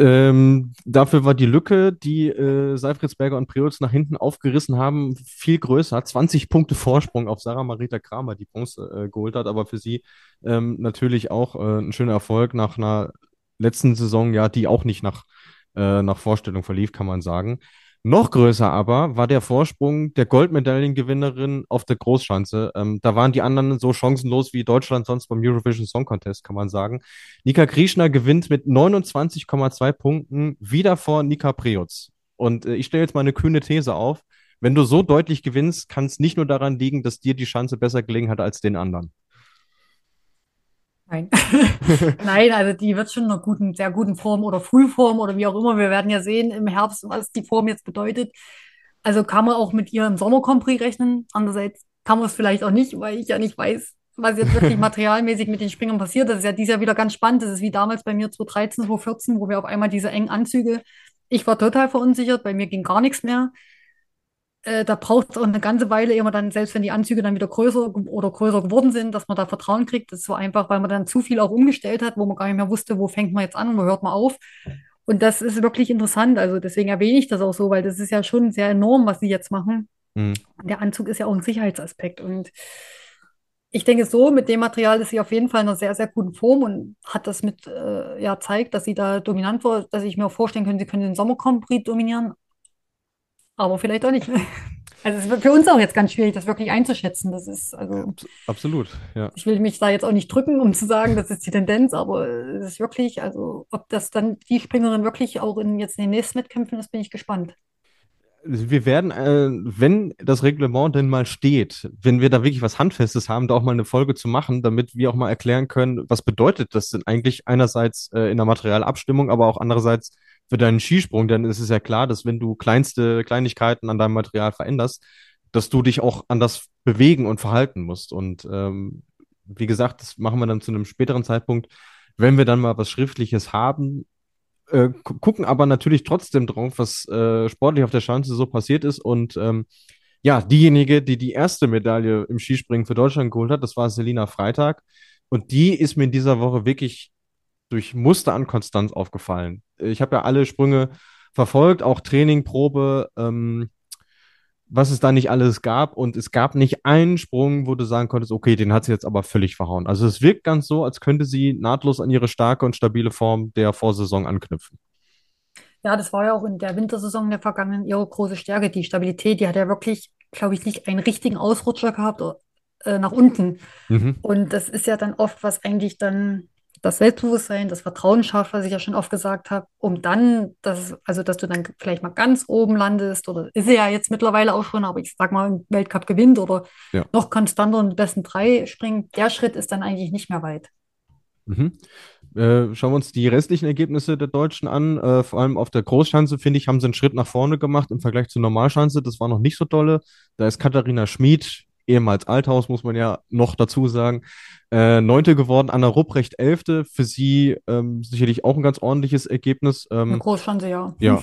Ähm, dafür war die Lücke, die äh, Seifritzberger und Preutz nach hinten aufgerissen haben, viel größer. 20 Punkte Vorsprung auf Sarah Marita Kramer, die Bronze äh, geholt hat, aber für sie ähm, natürlich auch äh, ein schöner Erfolg nach einer letzten Saison, ja, die auch nicht nach, äh, nach Vorstellung verlief, kann man sagen. Noch größer aber war der Vorsprung der Goldmedaillengewinnerin auf der Großschanze. Ähm, da waren die anderen so chancenlos wie Deutschland sonst beim Eurovision Song Contest, kann man sagen. Nika Krieschner gewinnt mit 29,2 Punkten wieder vor Nika Preutz. Und äh, ich stelle jetzt mal eine kühne These auf. Wenn du so deutlich gewinnst, kann es nicht nur daran liegen, dass dir die Chance besser gelegen hat als den anderen. Nein. <laughs> Nein, also die wird schon in einer guten, sehr guten Form oder Frühform oder wie auch immer. Wir werden ja sehen im Herbst, was die Form jetzt bedeutet. Also kann man auch mit ihr im Sommercompris rechnen. Andererseits kann man es vielleicht auch nicht, weil ich ja nicht weiß, was jetzt wirklich <laughs> materialmäßig mit den Springern passiert. Das ist ja dieses Jahr wieder ganz spannend. Das ist wie damals bei mir 2013, 2014, wo wir auf einmal diese engen Anzüge. Ich war total verunsichert, bei mir ging gar nichts mehr äh, da braucht es auch eine ganze Weile, immer dann, selbst wenn die Anzüge dann wieder größer oder größer geworden sind, dass man da Vertrauen kriegt. Das ist so einfach, weil man dann zu viel auch umgestellt hat, wo man gar nicht mehr wusste, wo fängt man jetzt an und wo hört man auf. Und das ist wirklich interessant. Also deswegen erwähne ich das auch so, weil das ist ja schon sehr enorm, was sie jetzt machen. Mhm. Der Anzug ist ja auch ein Sicherheitsaspekt. Und ich denke, so mit dem Material ist sie auf jeden Fall in einer sehr, sehr guten Form und hat das mit, äh, ja, zeigt, dass sie da dominant war, dass ich mir auch vorstellen könnte, sie können den Sommercompris dominieren aber vielleicht auch nicht. <laughs> Also es ist für uns auch jetzt ganz schwierig, das wirklich einzuschätzen. Das ist also absolut. Ja. Ich will mich da jetzt auch nicht drücken, um zu sagen, das ist die Tendenz, aber es ist wirklich, also ob das dann die Springerin wirklich auch in jetzt in den nächsten Wettkämpfen ist, bin ich gespannt. Wir werden, äh, wenn das Reglement denn mal steht, wenn wir da wirklich was Handfestes haben, da auch mal eine Folge zu machen, damit wir auch mal erklären können, was bedeutet das denn eigentlich einerseits äh, in der Materialabstimmung, aber auch andererseits für deinen Skisprung, denn es ist ja klar, dass wenn du kleinste Kleinigkeiten an deinem Material veränderst, dass du dich auch anders bewegen und verhalten musst. Und ähm, wie gesagt, das machen wir dann zu einem späteren Zeitpunkt, wenn wir dann mal was Schriftliches haben, äh, gucken aber natürlich trotzdem drauf, was äh, sportlich auf der Schanze so passiert ist. Und ähm, ja, diejenige, die die erste Medaille im Skispringen für Deutschland geholt hat, das war Selina Freitag. Und die ist mir in dieser Woche wirklich durch Muster an Konstanz aufgefallen. Ich habe ja alle Sprünge verfolgt, auch Training, Probe, ähm, was es da nicht alles gab. Und es gab nicht einen Sprung, wo du sagen konntest, okay, den hat sie jetzt aber völlig verhauen. Also es wirkt ganz so, als könnte sie nahtlos an ihre starke und stabile Form der Vorsaison anknüpfen. Ja, das war ja auch in der Wintersaison der vergangenen ihre große Stärke, die Stabilität. Die hat ja wirklich, glaube ich, nicht einen richtigen Ausrutscher gehabt äh, nach unten. Mhm. Und das ist ja dann oft, was eigentlich dann das Selbstbewusstsein, das Vertrauen schafft, was ich ja schon oft gesagt habe, um dann, dass, also dass du dann vielleicht mal ganz oben landest oder ist ja jetzt mittlerweile auch schon, aber ich sag mal, im Weltcup gewinnt oder ja. noch konstanter in die besten drei springt, der Schritt ist dann eigentlich nicht mehr weit. Mhm. Äh, schauen wir uns die restlichen Ergebnisse der Deutschen an. Äh, vor allem auf der Großschanze, finde ich, haben sie einen Schritt nach vorne gemacht im Vergleich zur Normalschanze. Das war noch nicht so dolle. Da ist Katharina Schmid ehemals Althaus, muss man ja noch dazu sagen. Äh, Neunte geworden, Anna Rupprecht Elfte. Für sie ähm, sicherlich auch ein ganz ordentliches Ergebnis. Ähm, Eine Großchance, ja. Ja.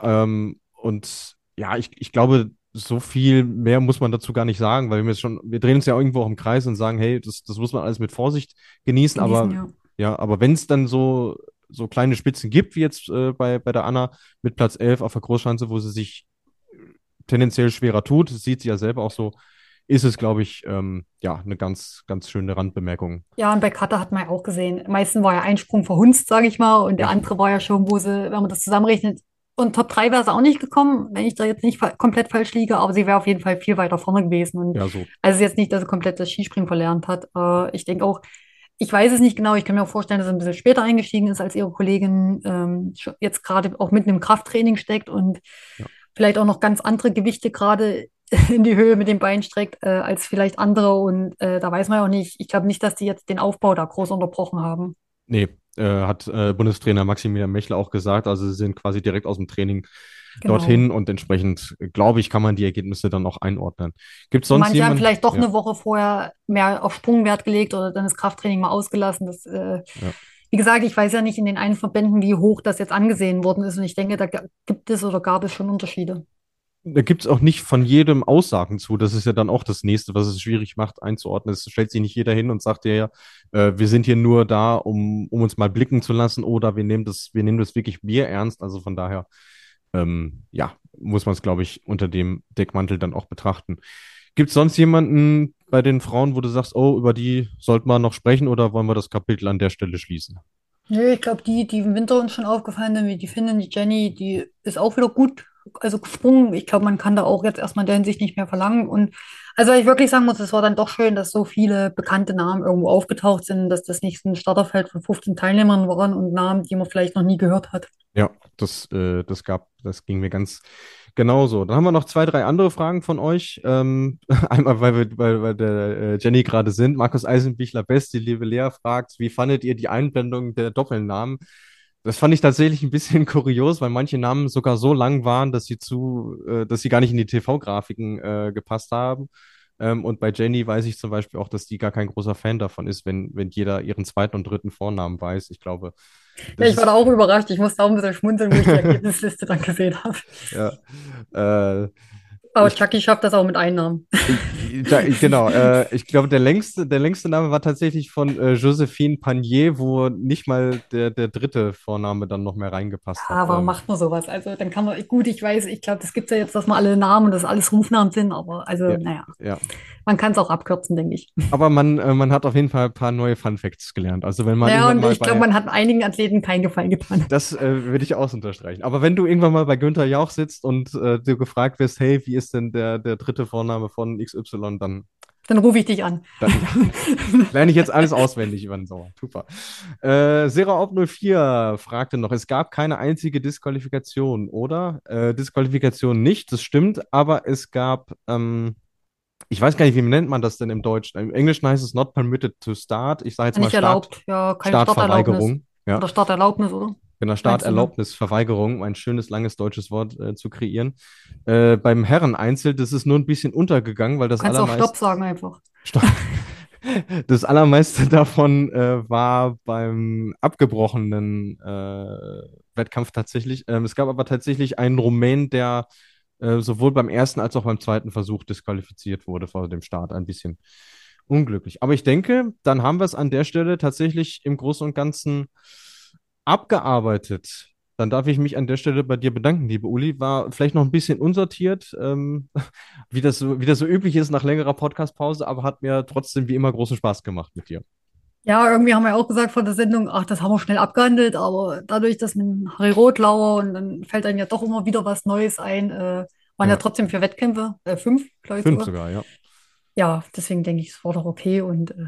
Ähm, und ja, ich, ich glaube, so viel mehr muss man dazu gar nicht sagen, weil wir jetzt schon, wir drehen uns ja irgendwo auch im Kreis und sagen, hey, das, das muss man alles mit Vorsicht genießen, genießen aber ja, ja aber wenn es dann so, so kleine Spitzen gibt, wie jetzt äh, bei, bei der Anna mit Platz 11 auf der Großschanze, wo sie sich tendenziell schwerer tut, das sieht sie ja selber auch so, ist es, glaube ich, ähm, ja, eine ganz, ganz schöne Randbemerkung. Ja, und bei Cutter hat man ja auch gesehen, meistens war ja ein Sprung verhunzt, sage ich mal, und der andere war ja schon, wo sie, wenn man das zusammenrechnet, und Top 3 wäre es auch nicht gekommen, wenn ich da jetzt nicht komplett falsch liege, aber sie wäre auf jeden Fall viel weiter vorne gewesen. Und ja, so. Also jetzt nicht, dass sie komplett das Skispringen verlernt hat. Äh, ich denke auch, ich weiß es nicht genau. Ich kann mir auch vorstellen, dass er ein bisschen später eingestiegen ist, als ihre Kollegin ähm, jetzt gerade auch mitten im Krafttraining steckt und ja. vielleicht auch noch ganz andere Gewichte gerade <laughs> in die Höhe mit den Beinen streckt, äh, als vielleicht andere. Und äh, da weiß man ja auch nicht. Ich glaube nicht, dass die jetzt den Aufbau da groß unterbrochen haben. Nee, äh, hat äh, Bundestrainer Maximilian Mechler auch gesagt. Also sie sind quasi direkt aus dem Training genau. dorthin und entsprechend, glaube ich, kann man die Ergebnisse dann auch einordnen. Gibt sonst Manche jemand, haben vielleicht doch ja. eine Woche vorher mehr auf Sprungwert gelegt oder dann das Krafttraining mal ausgelassen. Das, äh, ja. Wie gesagt, ich weiß ja nicht in den einen Verbänden, wie hoch das jetzt angesehen worden ist und ich denke, da gibt es oder gab es schon Unterschiede da gibt es auch nicht von jedem Aussagen zu. Das ist ja dann auch das Nächste, was es schwierig macht einzuordnen. Es stellt sich nicht jeder hin und sagt ja, äh, wir sind hier nur da, um, um uns mal blicken zu lassen oder wir nehmen das, wir nehmen das wirklich Bier ernst. Also von daher, ähm, ja, muss man es, glaube ich, unter dem Deckmantel dann auch betrachten. Gibt es sonst jemanden bei den Frauen, wo du sagst, oh, über die sollten wir noch sprechen oder wollen wir das Kapitel an der Stelle schließen? Nö, ich glaube, die, die im Winter uns schon aufgefallen sind, wie die finden, die Jenny, die ist auch wieder gut also gesprungen. Ich glaube, man kann da auch jetzt erstmal der Hinsicht nicht mehr verlangen. Und also ich wirklich sagen muss, es war dann doch schön, dass so viele bekannte Namen irgendwo aufgetaucht sind, dass das nicht ein Starterfeld von 15 Teilnehmern waren und Namen, die man vielleicht noch nie gehört hat. Ja, das, äh, das gab, das ging mir ganz genauso. Dann haben wir noch zwei, drei andere Fragen von euch. Ähm, <laughs> einmal, weil wir weil, weil der äh, Jenny gerade sind. Markus Eisenbichler Best, die liebe Lea fragt, wie fandet ihr die Einblendung der Doppelnamen? Das fand ich tatsächlich ein bisschen <laughs> kurios, weil manche Namen sogar so lang waren, dass sie zu, äh, dass sie gar nicht in die TV-Grafiken äh, gepasst haben. Ähm, und bei Jenny weiß ich zum Beispiel auch, dass die gar kein großer Fan davon ist, wenn, wenn jeder ihren zweiten und dritten Vornamen weiß. Ich glaube. Ja, ich war da auch überrascht. Ich musste auch ein bisschen schmunzeln, wo ich die <laughs> Ergebnisliste dann gesehen habe. Ja. Äh, aber Chucky schafft das auch mit Einnahmen. Ja, <laughs> genau. Äh, ich glaube, der längste, der längste Name war tatsächlich von äh, Josephine Panier, wo nicht mal der, der dritte Vorname dann noch mehr reingepasst ja, hat. Aber warum ähm. macht man sowas? Also dann kann man, gut, ich weiß, ich glaube, das gibt es ja jetzt, dass man alle Namen und das alles Rufnamen sind, aber also, ja, naja. Ja. Man kann es auch abkürzen, denke ich. <laughs> Aber man, äh, man hat auf jeden Fall ein paar neue Fun Facts gelernt. Also wenn man ja, und ich glaube, man hat einigen Athleten keinen Gefallen getan. Das äh, würde ich auch unterstreichen. Aber wenn du irgendwann mal bei Günther Jauch sitzt und äh, du gefragt wirst, hey, wie ist denn der, der dritte Vorname von XY, dann dann rufe ich dich an. Dann <laughs> lerne ich jetzt alles auswendig, Ivan Sauer. Super. Äh, Sera 04 fragte noch, es gab keine einzige Disqualifikation, oder? Äh, Disqualifikation nicht, das stimmt, aber es gab ähm, ich weiß gar nicht, wie nennt man das denn im Deutschen? Im Englischen heißt es not permitted to start. Ich sage jetzt nicht mal Start, ja, keine Startverweigerung. Ja. Oder Starterlaubnis, oder? Genau, Starterlaubnis, Verweigerung, um ein schönes, langes deutsches Wort äh, zu kreieren. Äh, beim Herren-Einzel, das ist nur ein bisschen untergegangen, weil das Kannst allermeiste... Kannst auch Stopp sagen einfach. Stopp. <laughs> Das allermeiste davon äh, war beim abgebrochenen äh, Wettkampf tatsächlich. Ähm, es gab aber tatsächlich einen Rumänen, der äh, sowohl beim ersten als auch beim zweiten Versuch disqualifiziert wurde vor dem Start. Ein bisschen unglücklich. Aber ich denke, dann haben wir es an der Stelle tatsächlich im Großen und Ganzen abgearbeitet. Dann darf ich mich an der Stelle bei dir bedanken, liebe Uli. War vielleicht noch ein bisschen unsortiert, ähm, <laughs> wie, das so, wie das so üblich ist nach längerer Podcast-Pause, aber hat mir trotzdem wie immer großen Spaß gemacht mit dir. Ja, irgendwie haben wir auch gesagt vor der Sendung, ach, das haben wir schnell abgehandelt, aber dadurch, dass mit Harry Rotlauer und dann fällt einem ja doch immer wieder was Neues ein, äh, waren ja. ja trotzdem vier Wettkämpfe, äh, fünf, glaube ich. Fünf sogar. sogar, ja. Ja, deswegen denke ich, es war doch okay und äh,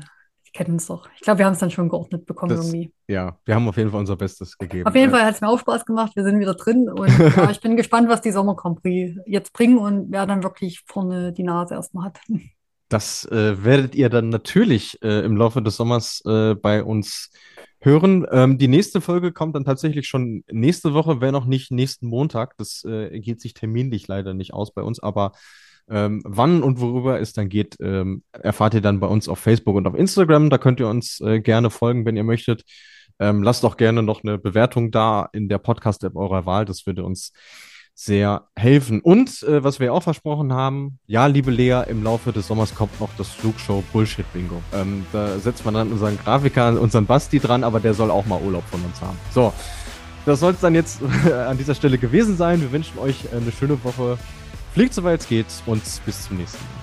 ich kenne uns doch. Ich glaube, wir haben es dann schon geordnet bekommen das, irgendwie. Ja, wir haben auf jeden Fall unser Bestes gegeben. Auf jeden Fall hat es mir auch Spaß gemacht. Wir sind wieder drin und <laughs> ja, ich bin gespannt, was die Sommer Grand Prix jetzt bringen und wer dann wirklich vorne die Nase erstmal hat. <laughs> Das äh, werdet ihr dann natürlich äh, im Laufe des Sommers äh, bei uns hören. Ähm, die nächste Folge kommt dann tatsächlich schon nächste Woche, wenn auch nicht nächsten Montag. Das äh, geht sich terminlich leider nicht aus bei uns, aber ähm, wann und worüber es dann geht, ähm, erfahrt ihr dann bei uns auf Facebook und auf Instagram. Da könnt ihr uns äh, gerne folgen, wenn ihr möchtet. Ähm, lasst auch gerne noch eine Bewertung da in der Podcast-App eurer Wahl. Das würde uns sehr helfen. Und äh, was wir auch versprochen haben, ja, liebe Lea, im Laufe des Sommers kommt noch das Flugshow Bullshit Bingo. Ähm, da setzt man dann unseren Grafiker, unseren Basti dran, aber der soll auch mal Urlaub von uns haben. So, das soll es dann jetzt <laughs> an dieser Stelle gewesen sein. Wir wünschen euch eine schöne Woche. Fliegt soweit es geht und bis zum nächsten Mal.